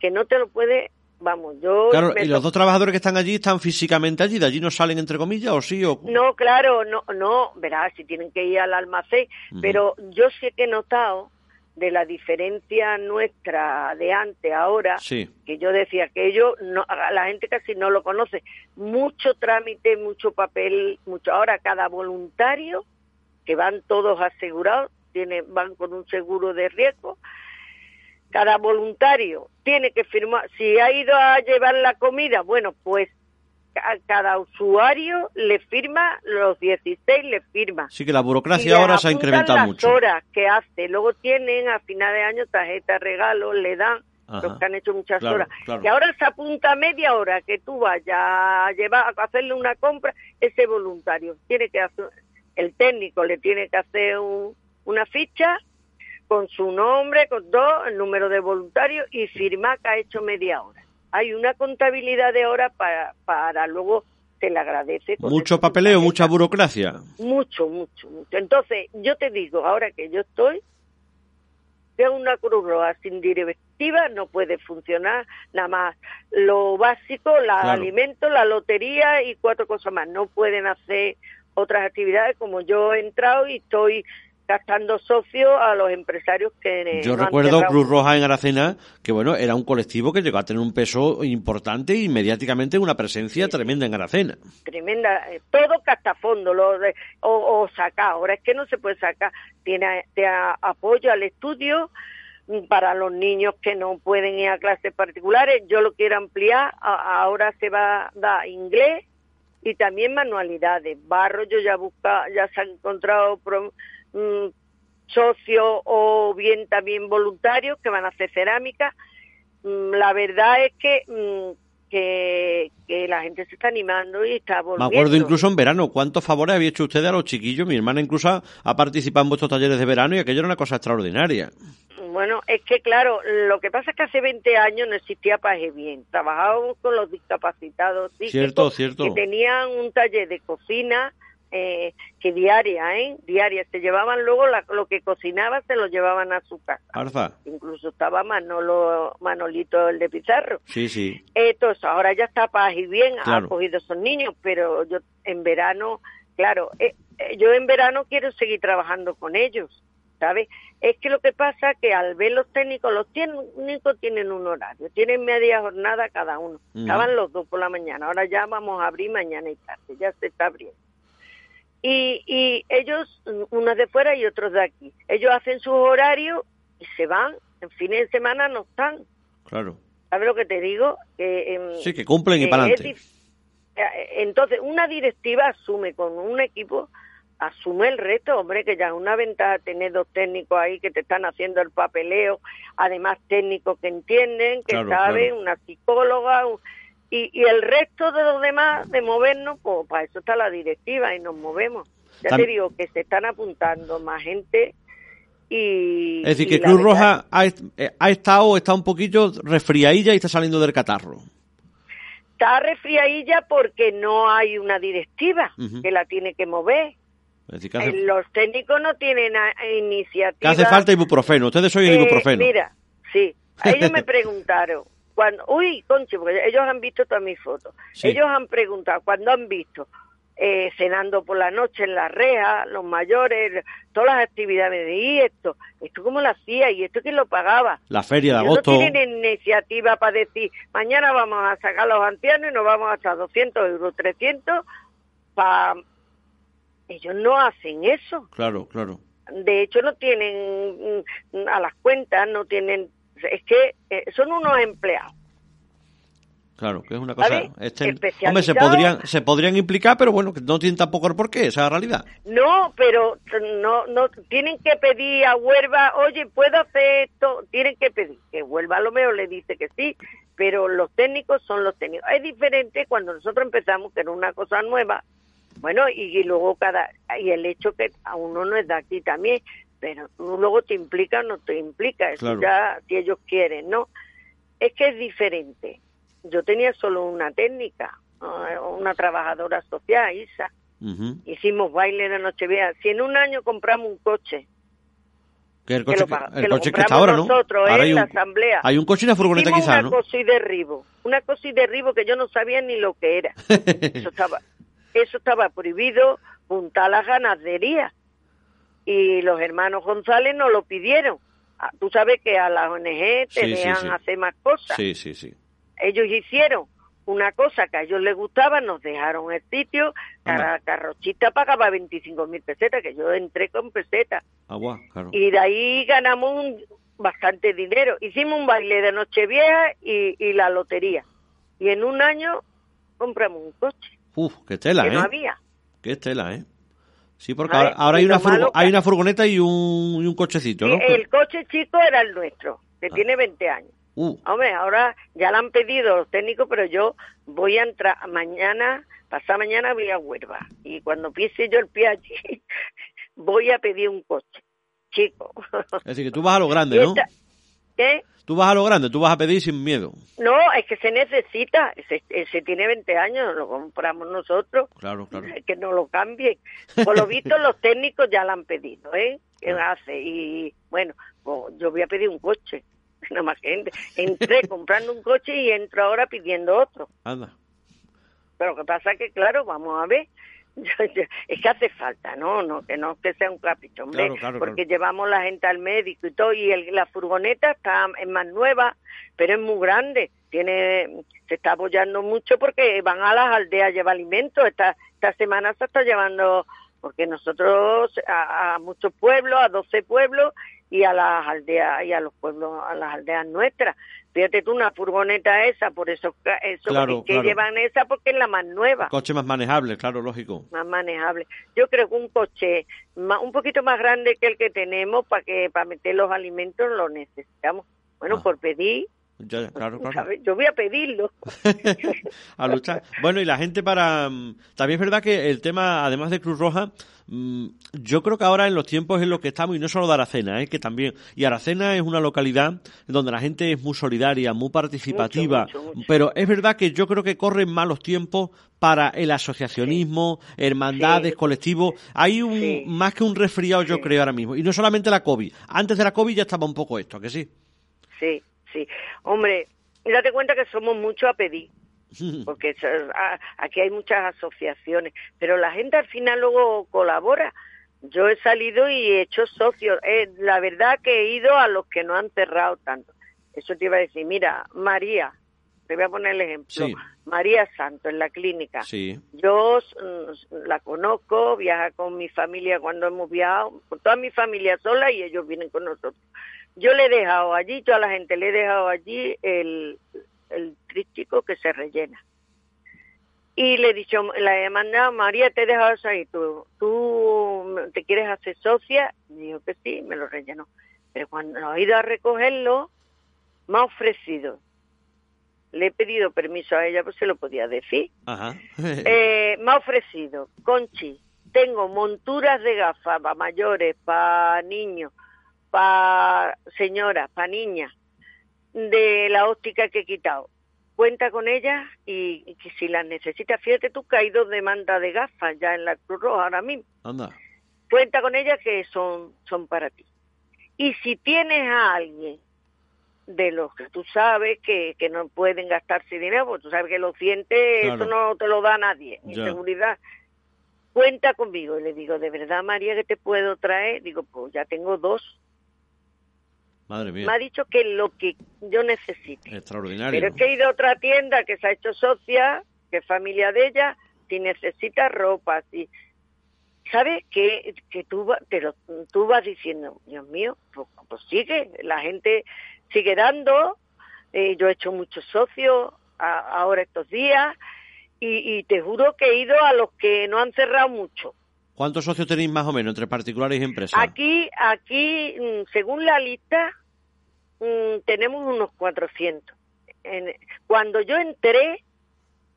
que no te lo puede vamos, yo... Claro, ¿y los dos trabajadores que están allí están físicamente allí? ¿De allí no salen, entre comillas, o sí? O... No, claro, no, no, verás, si tienen que ir al almacén, pero yo sí que he notado de la diferencia nuestra de antes ahora, que yo decía que ellos, no, la gente casi no lo conoce, mucho trámite, mucho papel, mucho. Ahora cada voluntario, que van todos asegurados, tiene, van con un seguro de riesgo, cada voluntario tiene que firmar, si ha ido a llevar la comida, bueno, pues cada usuario le firma, los 16 le firma. Sí, que la burocracia ahora se ha incrementado las mucho. horas que hace. Luego tienen a final de año tarjeta regalo, le dan los que han hecho muchas horas. Y ahora se apunta media hora que tú vayas a llevar a hacerle una compra, ese voluntario tiene que hacer, el técnico le tiene que hacer una ficha con su nombre, con todo, el número de voluntarios y firmar que ha hecho media hora. Hay una contabilidad de horas para, para luego se le agradece. Mucho papeleo, mucha burocracia. Mucho, mucho, mucho. Entonces, yo te digo, ahora que yo estoy, veo una Cruz Roja sin directiva no puede funcionar nada más. Lo básico, los alimentos, la lotería y cuatro cosas más. No pueden hacer otras actividades como yo he entrado y estoy gastando socios a los empresarios que... Yo recuerdo Cruz Roja en Aracena, que bueno, era un colectivo que llegó a tener un peso importante y mediáticamente una presencia tremenda en Aracena. Tremenda, eh, todo castafondo, lo de, o, o sacar, ahora es que no se puede sacar, tiene te apoyo al estudio mm, para los niños que no pueden ir a clases particulares, yo lo quiero ampliar, ahora se va a dar inglés y también manualidades, barro, yo ya busca, ya se ha encontrado Mm, socios o bien también voluntarios que van a hacer cerámica. Mm, la verdad es que, mm, que, que, la gente se está animando y está volviendo. Me acuerdo incluso en verano, ¿cuántos favores había hecho usted a los chiquillos? Mi hermana incluso ha participado en vuestros talleres de verano y aquello era una cosa extraordinaria. Bueno, es que claro, lo que pasa es que hace 20 años no existía Paje Bien. Trabajábamos con los discapacitados cierto, cierto. que tenían un taller de cocina, eh, que diaria, ¿eh? Diaria. Se llevaban luego lo que cocinaba, se lo llevaban a su casa. Incluso estaba Manolo, Manolito el de Pizarro. Sí, sí. Entonces, ahora ya está paz y bien, ha cogido esos niños, pero yo en verano, claro, eh, eh, yo en verano quiero seguir trabajando con ellos. ¿sabes? Es que lo que pasa que al ver los técnicos, los técnicos tienen un horario, tienen media jornada cada uno. Estaban los dos por la mañana, ahora ya vamos a abrir mañana y tarde, ya se está abriendo. Y, y ellos, unos de fuera y otros de aquí, ellos hacen su horario y se van, en fines de semana no están. Claro. ¿Sabes lo que te digo? Que, em, sí, que cumplen y para adelante. Eh, entonces, una directiva asume con un equipo, asume el reto, hombre, que ya es una ventaja tener dos técnicos ahí que te están haciendo el papeleo, además técnicos que entienden, que saben, una psicóloga, y, y el resto de los demás, de movernos, pues para eso está la directiva y nos movemos. Ya te digo que se están apuntando más gente y... Es decir, que Cruz Roja ha, eh, ha, estado, está un poquito resfriadilla y está saliendo del catarro. Está resfriadilla porque no hay una directiva que la tiene que mover. Eh, los técnicos no tienen iniciativa. Que hace falta ibuprofeno. Ustedes soy eh, ibuprofeno. Mira, sí. (laughs) Ellos me preguntaron, cuando, uy, conche, porque ellos han visto todas mis fotos. Ellos han preguntado, cuando han visto eh, cenando por la noche en la reja, los mayores, todas las actividades de y esto, esto cómo lo hacía y esto quién lo pagaba. La feria de agosto. No tienen iniciativa para decir, mañana vamos a sacar a los ancianos y nos vamos hasta 200 euros, 300 para... Ellos no hacen eso. Claro, claro. De hecho, no tienen mm, a las cuentas, no tienen es que eh, son unos empleados. Claro, que es una cosa. Este, hombre, se podrían, se podrían implicar, pero bueno, que no tienen tampoco el porqué, esa es la realidad. No, pero no, no, tienen que pedir a Huelva, oye, ¿puedo hacer esto? Tienen que pedir. Que Huelva a lo mejor le dice que sí, pero los técnicos son los técnicos. Es diferente cuando nosotros empezamos, que era una cosa nueva, bueno, y, luego cada, y el hecho que a uno no es de aquí también, pero luego te implica o no te implica, eso ya si ellos quieren, ¿no? Es que es diferente. Yo tenía solo una técnica, una trabajadora social, Isa. Hicimos baile de Nochevieja. Si en un año compramos un coche, que el coche, que, el coche que está ahora, ¿no? Nosotros, en la asamblea. Hay un coche y una furgoneta quizás, ¿no? Una cosa y derribo. Una cosa y derribo que yo no sabía ni lo que era. (laughs) eso estaba, eso estaba prohibido juntar a las ganaderías y los hermanos González no lo pidieron. Ah, tú sabes que a las ONG te dejan hacer más cosas. Sí, sí, sí. Ellos hicieron una cosa que a ellos les gustaba, nos dejaron el sitio, cada carrochita pagaba 25 mil pesetas, que yo entré con pesetas. Agua, claro. Y de ahí ganamos bastante dinero. Hicimos un baile de Nochevieja y, y la lotería. Y en un año compramos un coche. Uf, qué tela, que ¿eh? no había. Qué tela, ¿eh? Sí, porque ahora, hay, una hay una furgoneta y un, un cochecito, ¿no? el coche chico era el nuestro, que ah. tiene 20 años. Uh. Hombre, ahora ya lo han pedido los técnicos, pero yo voy a entrar mañana, pasado mañana voy a Huerva. Y cuando pise yo el pie allí, (laughs) voy a pedir un coche chico. Es decir, que tú vas a lo grande, (laughs) ¿no? ¿Qué? Tú vas a lo grande, tú vas a pedir sin miedo. No, es que se necesita. Se, se tiene 20 años, lo compramos nosotros. Claro, claro. (laughs) Que no lo cambien. Por lo visto, (laughs) los técnicos ya lo han pedido, ¿eh? ¿Qué hace? Y bueno, pues yo voy a pedir un coche. (laughs) Nada más gente. Entré comprando un coche y entro ahora pidiendo otro. Anda. Pero lo que pasa es que, claro, vamos a ver. (laughs) es que hace falta, ¿no? no Que no que sea un capricho, hombre. porque llevamos la gente al médico y todo. Y el, la furgoneta está es más nueva, pero es muy grande. Tiene Se está apoyando mucho porque van a las aldeas a llevar alimentos. Esta, esta semana se está llevando porque nosotros a, a, muchos pueblos, a 12 pueblos y a las aldeas y a los pueblos, a las aldeas nuestras. Fíjate tú, una furgoneta esa, por eso, eso que llevan esa porque es la más nueva. coche más manejable, claro, lógico. Más manejable. Yo creo que un coche un poquito más grande que el que tenemos para que para meter los alimentos lo necesitamos. Bueno, ah. por pedir (laughs) claro, claro. Yo voy a pedirlo. (laughs) a luchar. Bueno, y la gente para... Mm, también es verdad que el tema, además de Cruz Roja, mm, yo creo que ahora en los tiempos en los que estamos, y no solo de Aracena, ¿eh? que también... Y Aracena es una localidad donde la gente es muy solidaria, muy participativa, pero es verdad que yo creo que corren malos tiempos para el asociacionismo, hermandades, colectivos. Hay un más que un resfriado, yo creo, ahora mismo. Y no solamente la COVID. Antes de la COVID ya estaba un poco esto, que sí? Sí, sí. Hombre, date cuenta que somos muchos a pedir, porque aquí hay muchas asociaciones, pero la gente al final luego colabora. Yo he salido y he hecho socios. Eh, la verdad que he ido a los que no han cerrado tanto. Eso te iba a decir, mira, María, te voy a poner el ejemplo. María Santo en la clínica. Yo mm, la conozco, viaja con mi familia cuando hemos viajado, con toda mi familia sola y ellos vienen con nosotros. Yo le he dejado allí, toda la gente le he dejado allí el, el trístico que se rellena. Y le he dicho, la he mandado, María, te he dejado eso ahí, ¿tú, tú te quieres hacer socia? Me dijo que sí, me lo rellenó. Pero cuando he ido a recogerlo, me ha ofrecido. Le he pedido permiso a ella, pues se lo podía decir. (laughs) eh, me ha ofrecido, Conchi, tengo monturas de gafas para mayores, para niños, para señoras, para niñas, de la óptica que he quitado. Cuenta con ellas y, que si las necesitas, fíjate tú que hay dos demandas de gafas ya en la Cruz Roja ahora mismo. Anda. Cuenta con ellas que son, son para ti. Y si tienes a alguien de los que tú sabes que, que no pueden gastarse dinero, porque tú sabes que los dientes, eso no te lo da nadie, ni seguridad. Cuenta conmigo. Y le digo, ¿de verdad, María, que te puedo traer? Digo, pues ya tengo dos. Madre mía. Me ha dicho que lo que yo necesite. Extraordinario. Pero es que he ido a otra tienda que se ha hecho socia, que es familia de ella, si necesita ropa, si... ¿Sabes? Que, que tú, pero tú vas diciendo, Dios mío, pues, pues sigue, la gente sigue dando, eh, yo he hecho muchos socios ahora estos días, y, y te juro que he ido a los que no han cerrado mucho. ¿Cuántos socios tenéis más o menos entre particulares y empresas? Aquí, aquí, mm, según la lista, mm, tenemos unos 400. cuando yo entré,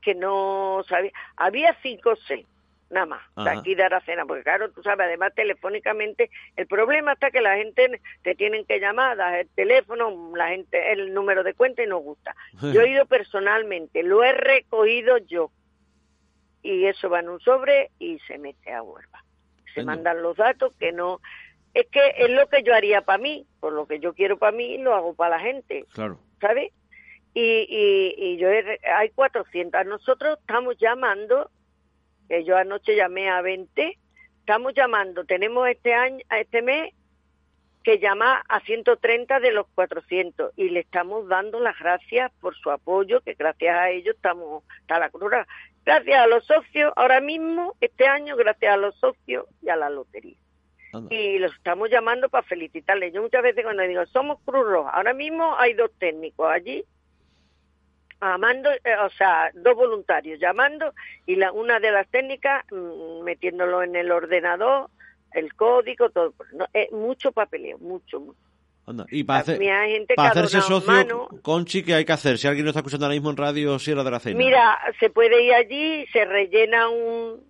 que no sabía, había cinco o seis, nada más, de aquí de Aracena, porque claro, tú sabes, además telefónicamente, el problema está que la gente te tienen que llamar, das el teléfono, la gente, el número de cuenta y no gusta. (laughs) Yo he ido personalmente, lo he recogido yo y eso va en un sobre y se mete a Huelva. Se mandan los datos que no... Es que es lo que yo haría para mí, por lo que yo quiero para mí, lo hago para la gente. Claro. ¿Sabes? Y, y, y yo hay 400. Nosotros estamos llamando, que yo anoche llamé a 20, estamos llamando, tenemos este año, este mes que llama a 130 de los 400 y le estamos dando las gracias por su apoyo, que gracias a ellos estamos, está la cruz gracias a los socios, ahora mismo, este año, gracias a los socios y a la lotería. Y los estamos llamando para felicitarles. Yo muchas veces cuando digo, somos Cruz Roja, ahora mismo hay dos técnicos allí, llamando, eh, o sea, dos voluntarios llamando y la, una de las técnicas mm, metiéndolo en el ordenador, el código, todo. No, mucho papeleo, mucho, mucho. Y para, hacer, para hacerse socio, Conchi, ¿qué hay que hacer? Si alguien no está escuchando ahora mismo en Radio Sierra de la Cena. Mira, se puede ir allí, se rellena un,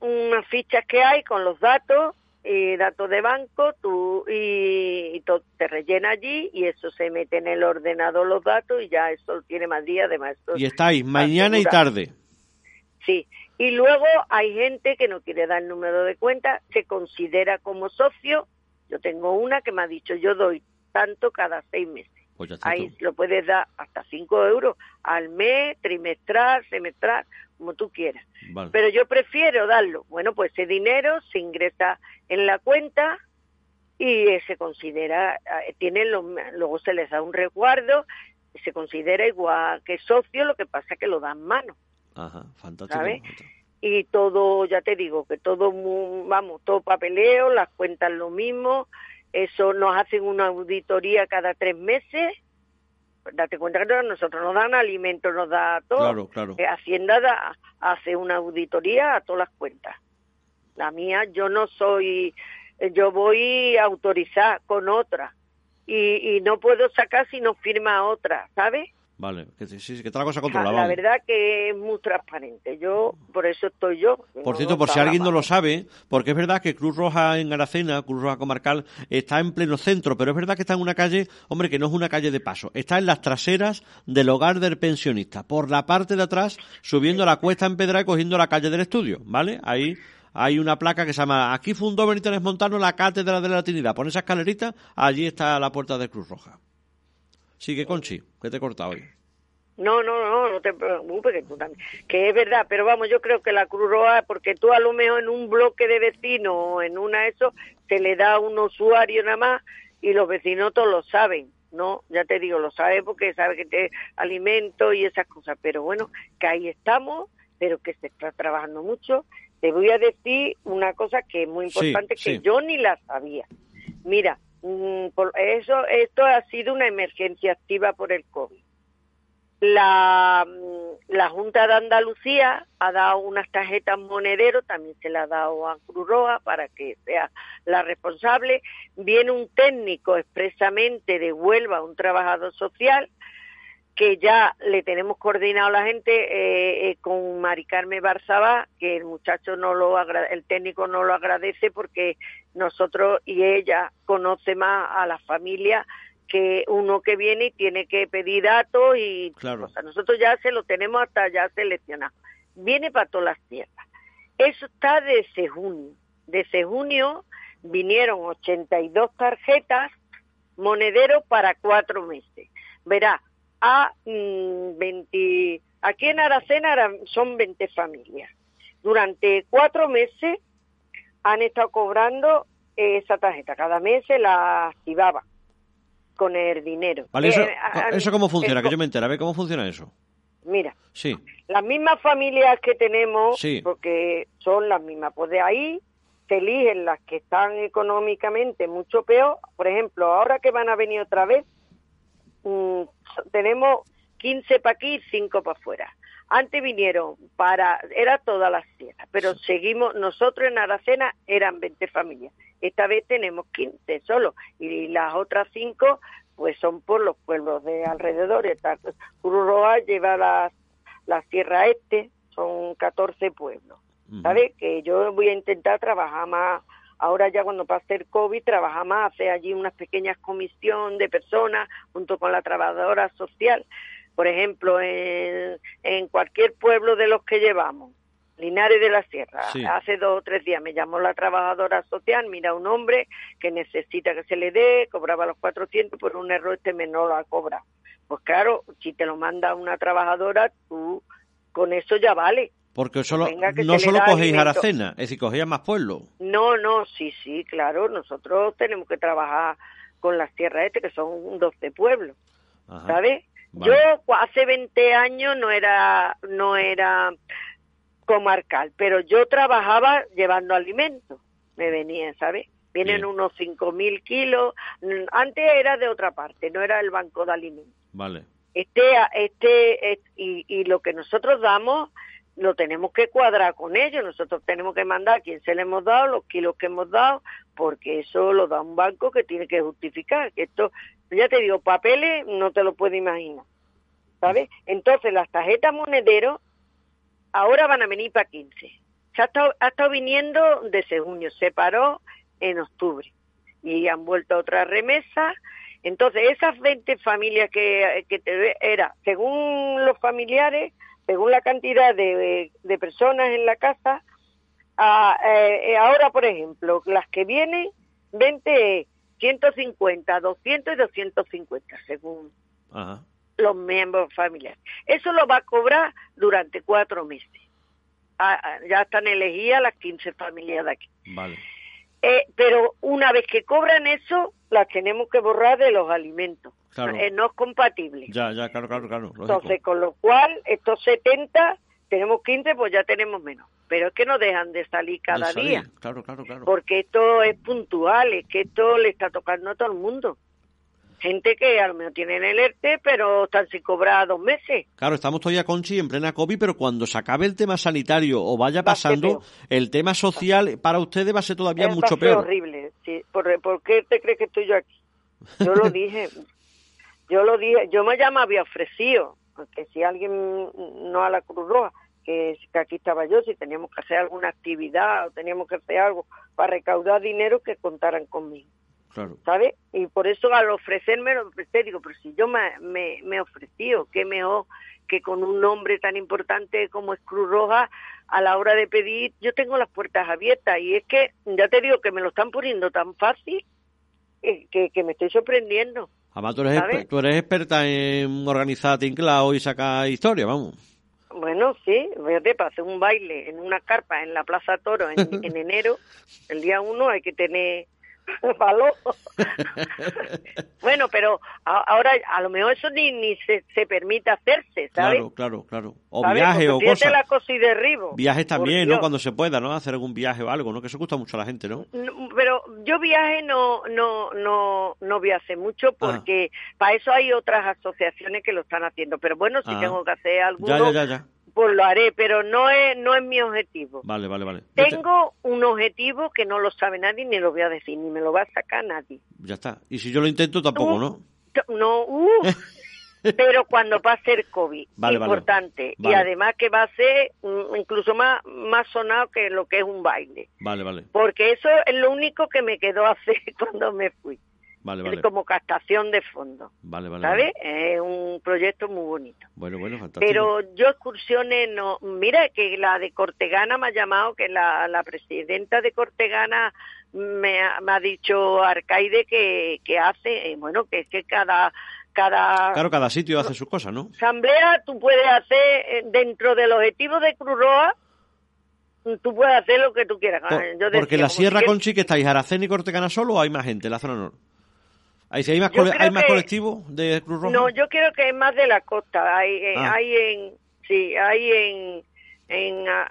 unas fichas que hay con los datos y datos de banco, tú y, todo, te rellena allí y eso se mete en el ordenador los datos y ya eso tiene más días además. Y estáis mañana y tarde. Sí, y luego hay gente que no quiere dar el número de cuenta, se considera como socio. Yo tengo una que me ha dicho, yo doy tanto cada seis meses. Pues Ahí lo puedes dar hasta cinco euros al mes, trimestral, semestral, como tú quieras. Pero yo prefiero darlo. Bueno, pues ese dinero se ingresa en la cuenta y se considera, eh, tiene luego se les da un resguardo, se considera igual que socio, lo que pasa es que lo dan mano. Ajá, fantástico. Y todo, ya te digo, que todo, vamos, todo papeleo, las cuentas lo mismo, eso nos hacen una auditoría cada tres meses. Date cuenta que nosotros nos dan alimentos, nos da todo. Claro, claro. Eh, Hacienda hace una auditoría a todas las cuentas. La mía, yo no soy, yo voy a autorizar con otra y, y no puedo sacar si no firma otra, ¿sabes? Vale, que sí, que está la cosa controlada. La verdad que es muy transparente. Yo, por eso estoy yo. Por cierto, por si alguien no lo sabe, porque es verdad que Cruz Roja en Aracena, Cruz Roja Comarcal, está en pleno centro, pero es verdad que está en una calle, hombre, que no es una calle de paso. Está en las traseras del hogar del pensionista, por la parte de atrás, subiendo la cuesta en Pedra y cogiendo la calle del estudio, ¿vale? Ahí hay una placa que se llama Aquí fundó Benítez Montano la Cátedra de la Trinidad. Pon esa escalerita, allí está la puerta de Cruz Roja. Sigue, Conchi, que te he cortado hoy. No, no, no, no te preocupes, que tú también. Que es verdad, pero vamos, yo creo que la Cruz Roja, porque tú a lo mejor en un bloque de vecinos o en una eso, se le da un usuario nada más y los vecinos todos lo saben, ¿no? Ya te digo, lo saben porque saben que te alimento y esas cosas, pero bueno, que ahí estamos, pero que se está trabajando mucho. Te voy a decir una cosa que es muy importante, que yo ni la sabía. Mira, por eso esto ha sido una emergencia activa por el COVID. La, mm, la Junta de Andalucía ha dado unas tarjetas monedero, también se la ha dado a Cruz para que sea la responsable. Viene un técnico expresamente de Huelva, un trabajador social, que ya le tenemos coordinado a la gente eh, eh, con Mari Carmen Barzabá, que el muchacho no lo el técnico no lo agradece porque nosotros y ella conoce más a la familia que uno que viene y tiene que pedir datos y claro. nosotros ya se lo tenemos hasta ya seleccionado. Viene para todas las tierras. Eso está desde junio. Desde junio vinieron 82 tarjetas monedero para cuatro meses. Verá, a 20, mm, aquí en Aracena son 20 familias. Durante cuatro meses han estado cobrando esa tarjeta. Cada mes se la activaba con el dinero. Vale, eso, eh, ¿eso cómo funciona? que yo me entera. A ver cómo funciona eso. Mira, sí. las mismas familias que tenemos, porque son las mismas, pues de ahí se eligen las que están económicamente mucho peor. Por ejemplo, ahora que van a venir otra vez, Mm, tenemos 15 para aquí y 5 para afuera. Antes vinieron para, era todas las tierras, pero seguimos, nosotros en Aracena eran 20 familias. Esta vez tenemos 15 solo y las otras 5 pues son por los pueblos de alrededor. Ururoa lleva la, la Sierra Este, son 14 pueblos. ¿Sabes? Que yo voy a intentar trabajar más Ahora ya cuando pase el COVID trabajamos, hace allí una pequeñas comisión de personas junto con la trabajadora social. Por ejemplo, en, cualquier pueblo de los que llevamos, Linares de la Sierra. Hace dos o tres días me llamó la trabajadora social, mira un hombre que necesita que se le dé, cobraba los 400, por un error este menor lo ha cobrado. Pues claro, si te lo manda una trabajadora, tú con eso ya vale. Porque solo, no solo cogéis Aracena, es decir, cogéis más pueblos. No, no, sí, sí, claro, nosotros tenemos que trabajar con las tierras este, que son 12 pueblos, ¿sabes? Yo hace 20 años no era, no era comarcal, pero yo trabajaba llevando alimentos, me venían, ¿sabes? Vienen unos 5.000 kilos, antes era de otra parte, no era el banco de alimentos. Vale. Este, este, y, y lo que nosotros damos lo tenemos que cuadrar con ellos. Nosotros tenemos que mandar a quién se le hemos dado, los kilos que hemos dado, porque eso lo da un banco que tiene que justificar. Esto, ya te digo, papeles no te lo puedes imaginar. ¿Sabes? Entonces, las tarjetas monedero ahora van a venir para 15. Se ha estado, ha estado viniendo desde junio. Se paró en octubre y han vuelto otra remesa. Entonces, esas 20 familias que, que te, era, según los familiares, según la cantidad de, de personas en la casa, a, eh, ahora, por ejemplo, las que vienen, 20, 150, 200 y 250, según los miembros familiares. Eso lo va a cobrar durante cuatro meses. Ah, ah, ya están elegidas las 15 familias de aquí. Vale. Eh, pero una vez que cobran eso, las tenemos que borrar de los alimentos. Eh, no es compatible. Ya, ya, claro, claro, claro. Entonces, con lo cual, estos 70, tenemos 15, pues ya tenemos menos. Pero es que no dejan de salir cada día. Claro, claro, claro. Porque esto es puntual, es que esto le está tocando a todo el mundo gente que a lo mejor tienen el ERTE, pero están sin cobrar dos meses. Claro, estamos todavía, Conchi, en plena COVID, pero cuando se acabe el tema sanitario o vaya pasando, el tema social para ustedes va a ser todavía mucho peor. horrible, sí. ¿Por, qué te crees que estoy yo aquí? Yo lo (laughs) dije, yo lo dije, yo me llamo había ofrecido, porque si alguien no a la Cruz Roja, que, que aquí estaba yo, si teníamos que hacer alguna actividad o teníamos que hacer algo para recaudar dinero, que contaran conmigo. Claro. ¿Sabes? Y por eso al ofrecerme lo ofrecí, digo, pero si yo me, me, me ofrecí, qué mejor que con un nombre tan importante como es Cruz Roja, a la hora de pedir, yo tengo las puertas abiertas. Y es que, ya te digo, que me lo están poniendo tan fácil eh, que, que me estoy sorprendiendo. Además, tú eres, tú eres experta en organizar tinclao y sacar historia, vamos. Bueno, sí, fíjate, para hacer un baile en una carpa en la Plaza Toro en, en enero, el día uno hay que tener (laughs) (laughs) bueno, pero ahora a lo mejor eso ni, ni se, se permite hacerse, ¿sabes? Claro, claro, claro. O viaje o cosas. la cosa y derribo. Viajes también, ¿no? Cuando se pueda, ¿no? Hacer algún viaje o algo, ¿no? Que eso gusta mucho a la gente, ¿no? pero yo viaje no no no no voy a hacer mucho ah. porque para eso hay otras asociaciones que lo están haciendo. Pero bueno, si ah. tengo que hacer algo ya, ya, ya pues lo haré, pero no es, no es mi objetivo. Vale, vale, vale. Tengo un objetivo que no lo sabe nadie ni lo voy a decir, ni me lo va a sacar nadie. Ya está. Y si yo lo intento, tampoco, ¿no? No, uh, (laughs) pero cuando va a ser COVID, importante. Y además que va a ser mm, incluso más, más sonado que lo que es un baile. Vale, vale. Porque eso es lo único que me quedó hacer (laughs) cuando me fui. Como captación de fondo. Vale, vale. ¿Sabes? Es un proyecto muy bonito. Bueno, bueno, fantástico. Pero yo excursiones no. Mira que la de Cortegana me ha llamado, que la, la presidenta de Cortegana me ha, me ha dicho Arcaide que, que hace, eh, bueno, que es que cada cada claro cada sitio hace sus cosas no asamblea tú puedes hacer eh, dentro del objetivo de Cruz Roja tú puedes hacer lo que tú quieras porque la Sierra Conchi que estáis Aracena y Cortegana solo o hay más gente en la zona norte ¿Hay, más, hay más colectivos de Cruz Roja? No, yo creo que es más de la costa. Hay, eh, ah. hay en, sí, hay en, en, ah,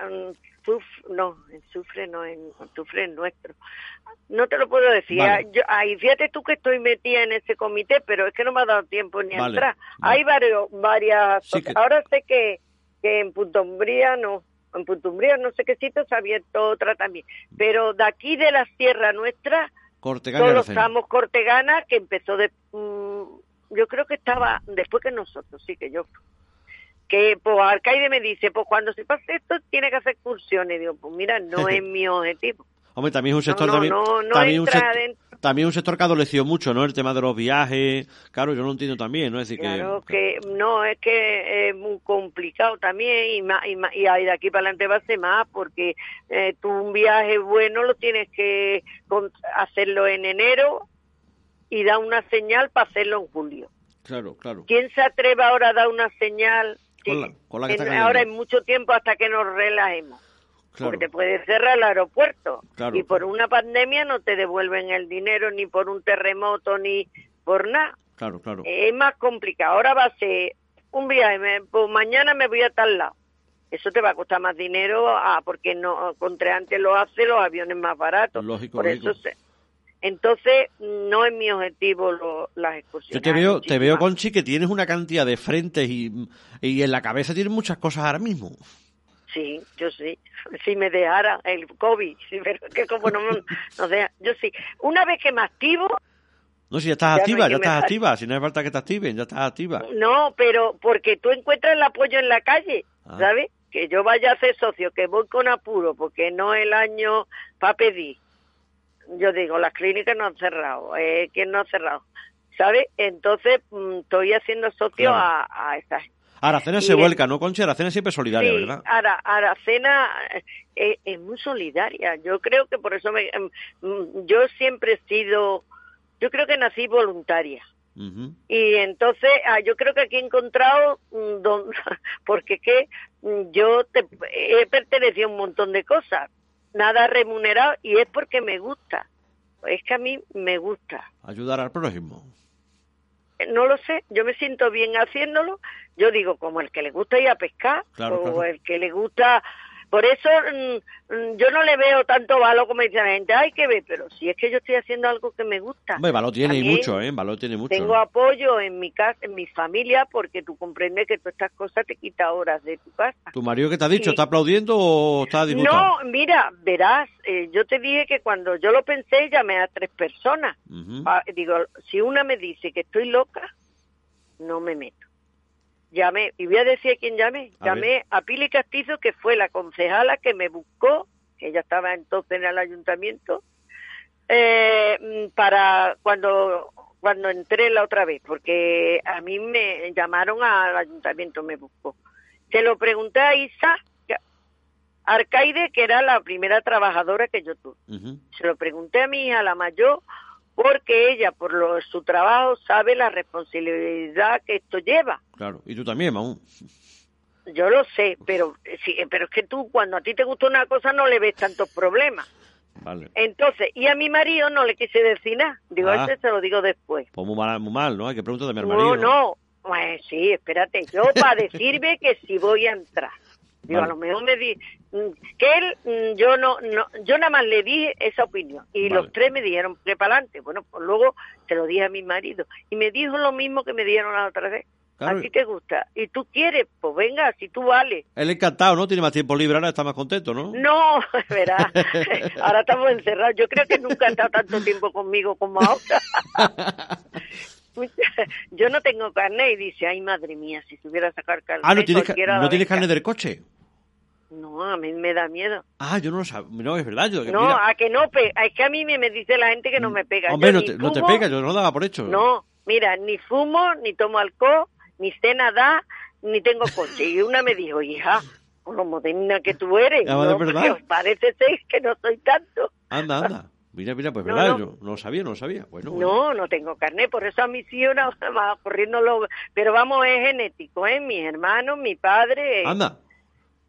no, en Sufre no, en Sufre nuestro. No te lo puedo decir. Yo, ay, fíjate tú que estoy metida en ese comité, pero es que no me ha dado tiempo ni a entrar. Hay varios, varias. Ahora sé que, que en Puntumbría no. En Puntumbría no sé qué sitio se ha abierto otra también. Pero de aquí de la sierra nuestra Cortegana Todos estamos Cortegana, que empezó de... Mm, yo creo que estaba después que nosotros, sí que yo. Que pues Arcaide me dice, pues cuando se pase esto tiene que hacer excursiones. Digo, pues mira, no (laughs) es mi objetivo. Hombre, también es un sector... también, un sector, también un sector que adoleció mucho, ¿no? El tema de los viajes, claro, yo lo entiendo también, ¿no? Es decir claro que, no, es que es muy complicado también y, más, y, y de aquí para adelante va a ser más porque eh, tú un viaje bueno lo tienes que hacerlo en enero y da una señal para hacerlo en julio. Claro, claro. ¿Quién se atreve ahora a dar una señal? ahora en mucho tiempo hasta que nos relajemos porque te puede cerrar el aeropuerto y por una pandemia no te devuelven el dinero ni por un terremoto ni por nada. Claro, claro. Es más complicado. Ahora va a ser un viaje, pues mañana me voy a tal lado. Eso te va a costar más dinero ah, porque no contra antes lo hace los aviones más baratos. Lógico, por eso entonces no es mi objetivo lo, las excursiones. Yo te veo, te veo Conchi que tienes una cantidad de frentes y, y en la cabeza tienes muchas cosas ahora mismo. Sí, yo sí. Si me dejara el COVID, (laughs) pero que como no, no deja, yo sí. Una vez que me activo... No, si ya estás activa, ya estás activa. Si no hace falta que te activen, ya estás activa. No, pero porque tú encuentras el apoyo en la calle, ah. ¿sabes? Que yo vaya a ser socio, que voy con apuro, porque no el año para pedir. yo digo, las clínicas no han cerrado, eh, ¿quién no ha cerrado? ¿Sabes? Entonces mm, estoy haciendo socio a, a esa gente. Aracena se vuelca, ¿no, Concha? Aracena siempre es solidaria, ¿verdad? Ara, Aracena es, es, muy solidaria. Yo creo que por eso me, em, mm, yo siempre he sido, yo creo que nací voluntaria. Y entonces, ah, yo creo que aquí he encontrado, mm, don, (laughs) porque que mm, yo te, he pertenecido a un montón de cosas, nada remunerado, y es porque me gusta. Es que a mí me gusta. Ayudar al prójimo no lo sé, yo me siento bien haciéndolo. Yo digo, como el que le gusta ir a pescar, o el que le gusta por eso mm, mm, yo no le veo tanto valor como dice la gente, hay que ver, pero si es que yo estoy haciendo algo que me gusta. Hombre, valor tiene mucho, ¿eh? Valor tiene mucho. Tengo apoyo en mi casa, en mi familia, porque tú comprendes que todas estas cosas te quita horas de tu casa. ¿Tu marido qué te ha dicho? ¿Está aplaudiendo o está disgustado? No, mira, verás, eh, yo te dije que cuando yo lo pensé llamé a tres personas. Ah, digo, si una me dice que estoy loca, no me meto llamé, y voy a decir a quién llamé, llamé a Pili Castizo, que fue la concejala que me buscó, que ella estaba entonces en el ayuntamiento, eh, para cuando cuando entré la otra vez, porque a mí me llamaron al ayuntamiento, me buscó. Se lo pregunté a Isa Arcaide, que era la primera trabajadora que yo tuve. Se lo pregunté a mi hija, la mayor, porque ella, por lo, su trabajo, sabe la responsabilidad que esto lleva. Claro, y tú también, Maú. Yo lo sé, pero, sí, pero es que tú cuando a ti te gusta una cosa no le ves tantos problemas. Vale. Entonces, y a mi marido no le quise decir nada. Digo, ah. este se lo digo después. Pues muy mal, muy mal, ¿no? Hay que preguntarle a mi marido. No, no. Pues sí, espérate. Yo para decirme que si voy a entrar. Digo, a lo mejor me di mm, que él, mm, yo no, no, yo nada más le di esa opinión y los tres me dijeron que para adelante. Bueno, pues luego se lo dije a mi marido y me dijo lo mismo que me dieron la otra vez. A ti te gusta. Y tú quieres, pues venga, si tú vales. Él encantado, ¿no? Tiene más tiempo libre, ahora está más contento, ¿no? No, (laughs) verás. (laughs) ahora estamos encerrados. Yo creo que nunca ha estado tanto tiempo conmigo como ahora. (laughs) (laughs) yo no tengo carne y dice, ay madre mía, si tuviera sacar carne. Ah, ¿no tienes, ¿no tienes carne del coche? No, a mí me da miedo. Ah, yo no lo sabía. No, es verdad. Yo, no, a que no pega. Es que a mí me, dice la gente que no me pega. Hombre, no, te, no te pega, yo no lo daba por hecho. No, mira, ni fumo, ni tomo alcohol, ni sé nada, ni tengo coche. Y una me dijo, hija, con lo moderna que tú eres. Ah, no, verdad. Parece ser que no soy tanto. Anda, anda. Mira, mira, pues verdad, yo no lo sabía, no sabía. Bueno, No, no tengo carnet, por eso a mí sí una va corriendo lo... Pero vamos, es genético, ¿eh? Mis hermanos, mi padre... Anda.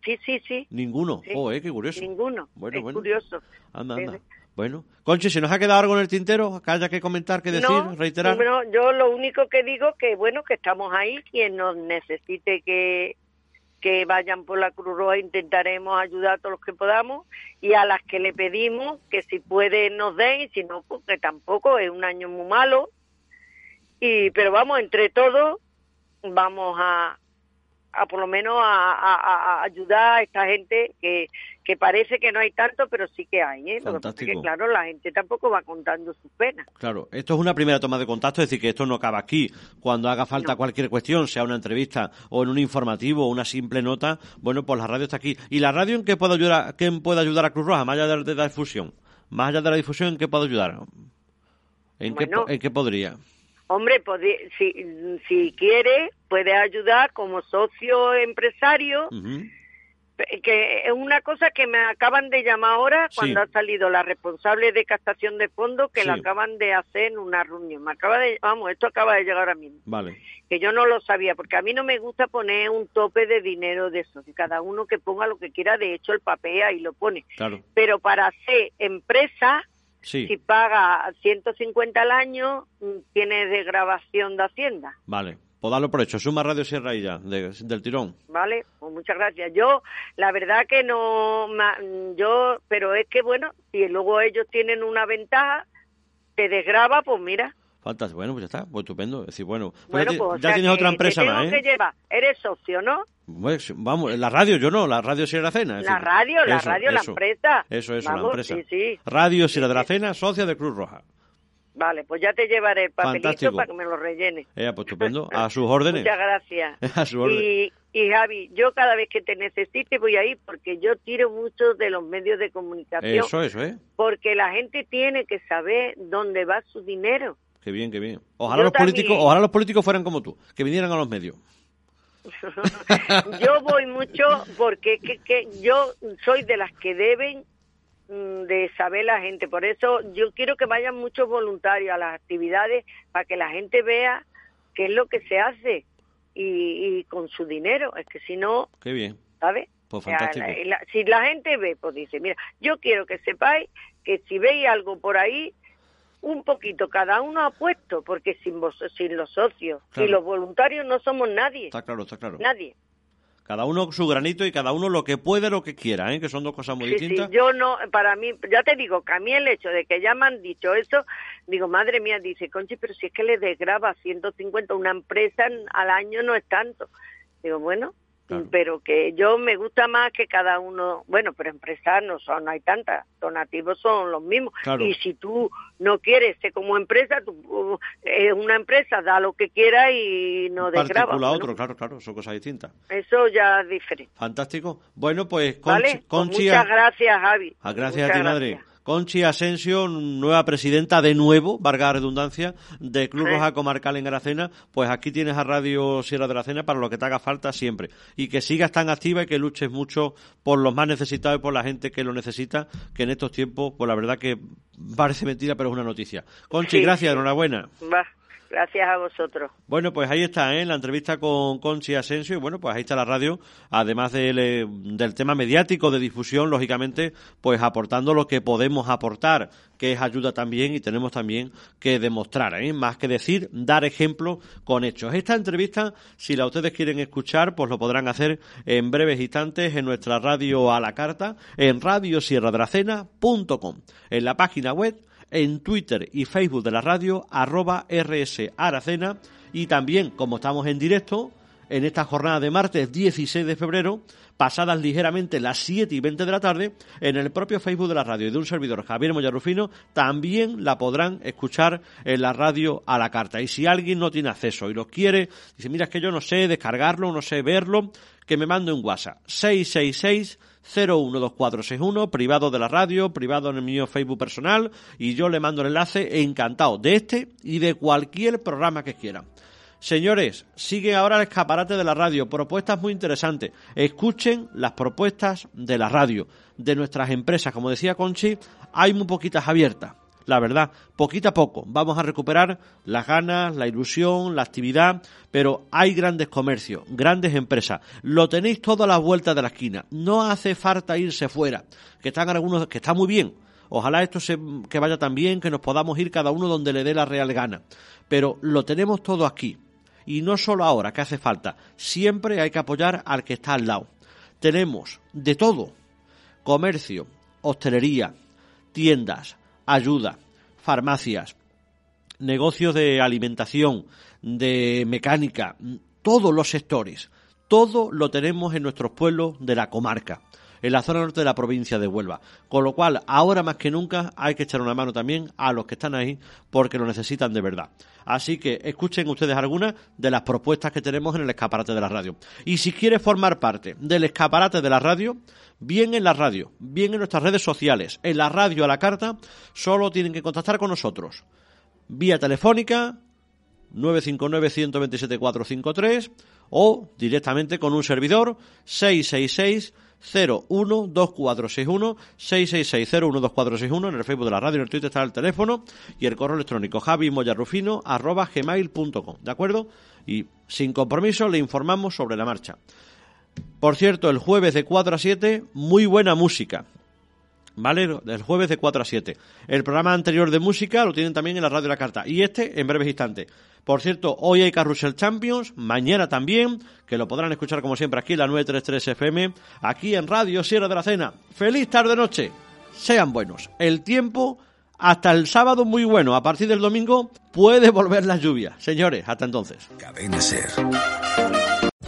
Sí, sí, sí. Ninguno. Oh, eh, qué curioso. Ninguno. Bueno, es curioso. Anda, anda. Bueno, Conchi, ¿se nos ha quedado algo en el tintero? ¿Que haya que comentar, que decir, reiterar? No, yo lo único que digo que, bueno, que estamos ahí. Quien nos necesite que, que vayan por la Cruz Roja intentaremos ayudar a todos los que podamos y a las que le pedimos que si pueden nos den y si no porque tampoco es un año muy malo. Y pero vamos entre todos vamos a, a por lo menos a, ayudar a esta gente que, que parece que no hay tanto, pero sí que hay. ¿eh? Fantástico. Porque, claro, la gente tampoco va contando sus penas. Claro, esto es una primera toma de contacto, es decir, que esto no acaba aquí. Cuando haga falta cualquier cuestión, sea una entrevista o en un informativo o una simple nota, bueno, pues la radio está aquí. ¿Y la radio en qué puede ayudar, quién puede ayudar a Cruz Roja, más allá de, la difusión? Más allá de la difusión, ¿en qué puede ayudar? ¿En, qué, ¿en qué podría? Hombre, si, si quiere, puede ayudar como socio empresario, que es una cosa que me acaban de llamar ahora cuando ha salido la responsable de captación de fondos, que la acaban de hacer en una reunión. Me acaba de, vamos, esto acaba de llegar ahora mismo. Vale. Que yo no lo sabía, porque a mí no me gusta poner un tope de dinero de eso, que cada uno que ponga lo que quiera, de hecho el papel ahí lo pone. Claro. Pero para ser empresa, si paga 150 al año, tiene de grabación de Hacienda. Vale, pues darlo por hecho. Suma Radio Sierra y ya, del tirón. Vale, pues muchas gracias. Yo, la verdad que no, yo, pero es que bueno, si luego ellos tienen una ventaja, te desgraba, pues mira. Fantástico, bueno, pues ya está, pues estupendo. Es decir, bueno, pues ya, tienes otra empresa más, ¿eh? Eres socio, ¿no? Pues, vamos, la radio yo no, la radio Sierra de la Cena. La radio, la radio, la empresa. Eso, eso, la empresa. Sí, sí. Radio Sierra de la Cena, socia de Cruz Roja. Vale, pues ya te llevaré el papelito para que me lo rellene. Eh, pues estupendo. A sus (laughs) órdenes. Muchas gracias. (laughs) A sus órdenes. Y Y Javi, yo cada vez que te necesite voy ahí porque yo tiro mucho de los medios de comunicación. Eso, eso, ¿eh? Porque la gente tiene que saber dónde va su dinero. Qué bien, qué bien. Ojalá los políticos, ojalá los políticos fueran como tú, que vinieran a los medios. (laughs) yo voy mucho porque que, que yo soy de las que deben mm, de saber la gente. Por eso yo quiero que vayan muchos voluntarios a las actividades para que la gente vea qué es lo que se hace y, con su dinero. Es que si no... Qué bien. ¿Sabes? Pues fantástico. si la gente ve, pues dice, mira, yo quiero que sepáis que si veis algo por ahí, un poquito cada uno ha puesto, porque sin, vos, sin los socios y los voluntarios no somos nadie. Está claro, está claro. Nadie. Cada uno su granito y cada uno lo que puede, lo que quiera, ¿eh? que son dos cosas muy distintas. Sí, yo no, para mí, ya te digo, que a mí el hecho de que ya me han dicho eso, digo, madre mía, dice, Conchi, pero si es que le desgraba 150 una empresa al año no es tanto. Digo, bueno, pero que yo me gusta más que cada uno, bueno, pero empresas no son, no hay tantas, donativos son los mismos. Y si tú no quieres ser como empresa, tú, es una empresa, da lo que quiera y no desgraba. a otro, claro, claro, son cosas distintas. Eso ya es diferente. Fantástico. Bueno, pues, Conchi, pues muchas gracias, Javi. Ah, gracias a ti, madre. Conchi Asensio, nueva presidenta de nuevo, Vargas Redundancia, de Club Roja Comarcal en Aracena, pues aquí tienes a Radio Sierra de Aracena para lo que te haga falta siempre. Y que sigas tan activa y que luches mucho por los más necesitados y por la gente que lo necesita, que en estos tiempos, pues la verdad que parece mentira, pero es una noticia. Conchi, gracias, enhorabuena. Gracias a vosotros. Bueno, pues ahí está, ¿eh? la entrevista con Conchi Asensio. Y bueno, pues ahí está la radio, además del, eh, del tema mediático de difusión, lógicamente, pues aportando lo que podemos aportar, que es ayuda también y tenemos también que demostrar, ¿eh? más que decir, dar ejemplo con hechos. Esta entrevista, si la ustedes quieren escuchar, pues lo podrán hacer en breves instantes en nuestra radio a la carta, en radiosierradracena.com, en la página web en Twitter y Facebook de la radio, arroba RS Aracena, y también, como estamos en directo, en esta jornada de martes 16 de febrero, pasadas ligeramente las 7 y 20 de la tarde, en el propio Facebook de la radio y de un servidor Javier Moyarrufino, también la podrán escuchar en la radio a la carta. Y si alguien no tiene acceso y lo quiere, dice, mira, es que yo no sé descargarlo, no sé verlo, que me mande un WhatsApp. 666 012461, privado de la radio, privado en el mío Facebook personal, y yo le mando el enlace encantado de este y de cualquier programa que quieran. Señores, sigue ahora el escaparate de la radio, propuestas muy interesantes. Escuchen las propuestas de la radio, de nuestras empresas. Como decía Conchi, hay muy poquitas abiertas la verdad, poquito a poco vamos a recuperar las ganas, la ilusión, la actividad, pero hay grandes comercios, grandes empresas, lo tenéis todo a la vuelta de la esquina, no hace falta irse fuera, que están algunos, que está muy bien, ojalá esto se, que vaya tan bien, que nos podamos ir cada uno donde le dé la real gana, pero lo tenemos todo aquí, y no solo ahora que hace falta, siempre hay que apoyar al que está al lado. Tenemos de todo, comercio, hostelería, tiendas, ayuda, farmacias, negocios de alimentación, de mecánica, todos los sectores. Todo lo tenemos en nuestros pueblos de la comarca, en la zona norte de la provincia de Huelva. Con lo cual, ahora más que nunca hay que echar una mano también a los que están ahí porque lo necesitan de verdad. Así que escuchen ustedes algunas de las propuestas que tenemos en el escaparate de la radio. Y si quieres formar parte del escaparate de la radio, bien en la radio, bien en nuestras redes sociales, en la radio a la carta, solo tienen que contactar con nosotros. Vía telefónica 959 127 453 o directamente con un servidor 666 012461 666 en el Facebook de la radio, en el Twitter está el teléfono y el correo electrónico javimoyarrufino arroba gmail.com, ¿de acuerdo? Y sin compromiso le informamos sobre la marcha. Por cierto, el jueves de 4 a 7, muy buena música. ¿Vale? Del jueves de 4 a 7. El programa anterior de música lo tienen también en la radio La Carta. Y este en breves instantes. Por cierto, hoy hay Carrusel Champions, mañana también, que lo podrán escuchar como siempre aquí en la 933 FM, aquí en Radio Sierra de la Cena. Feliz tarde-noche. Sean buenos. El tiempo hasta el sábado muy bueno. A partir del domingo puede volver la lluvia. Señores, hasta entonces. Ser.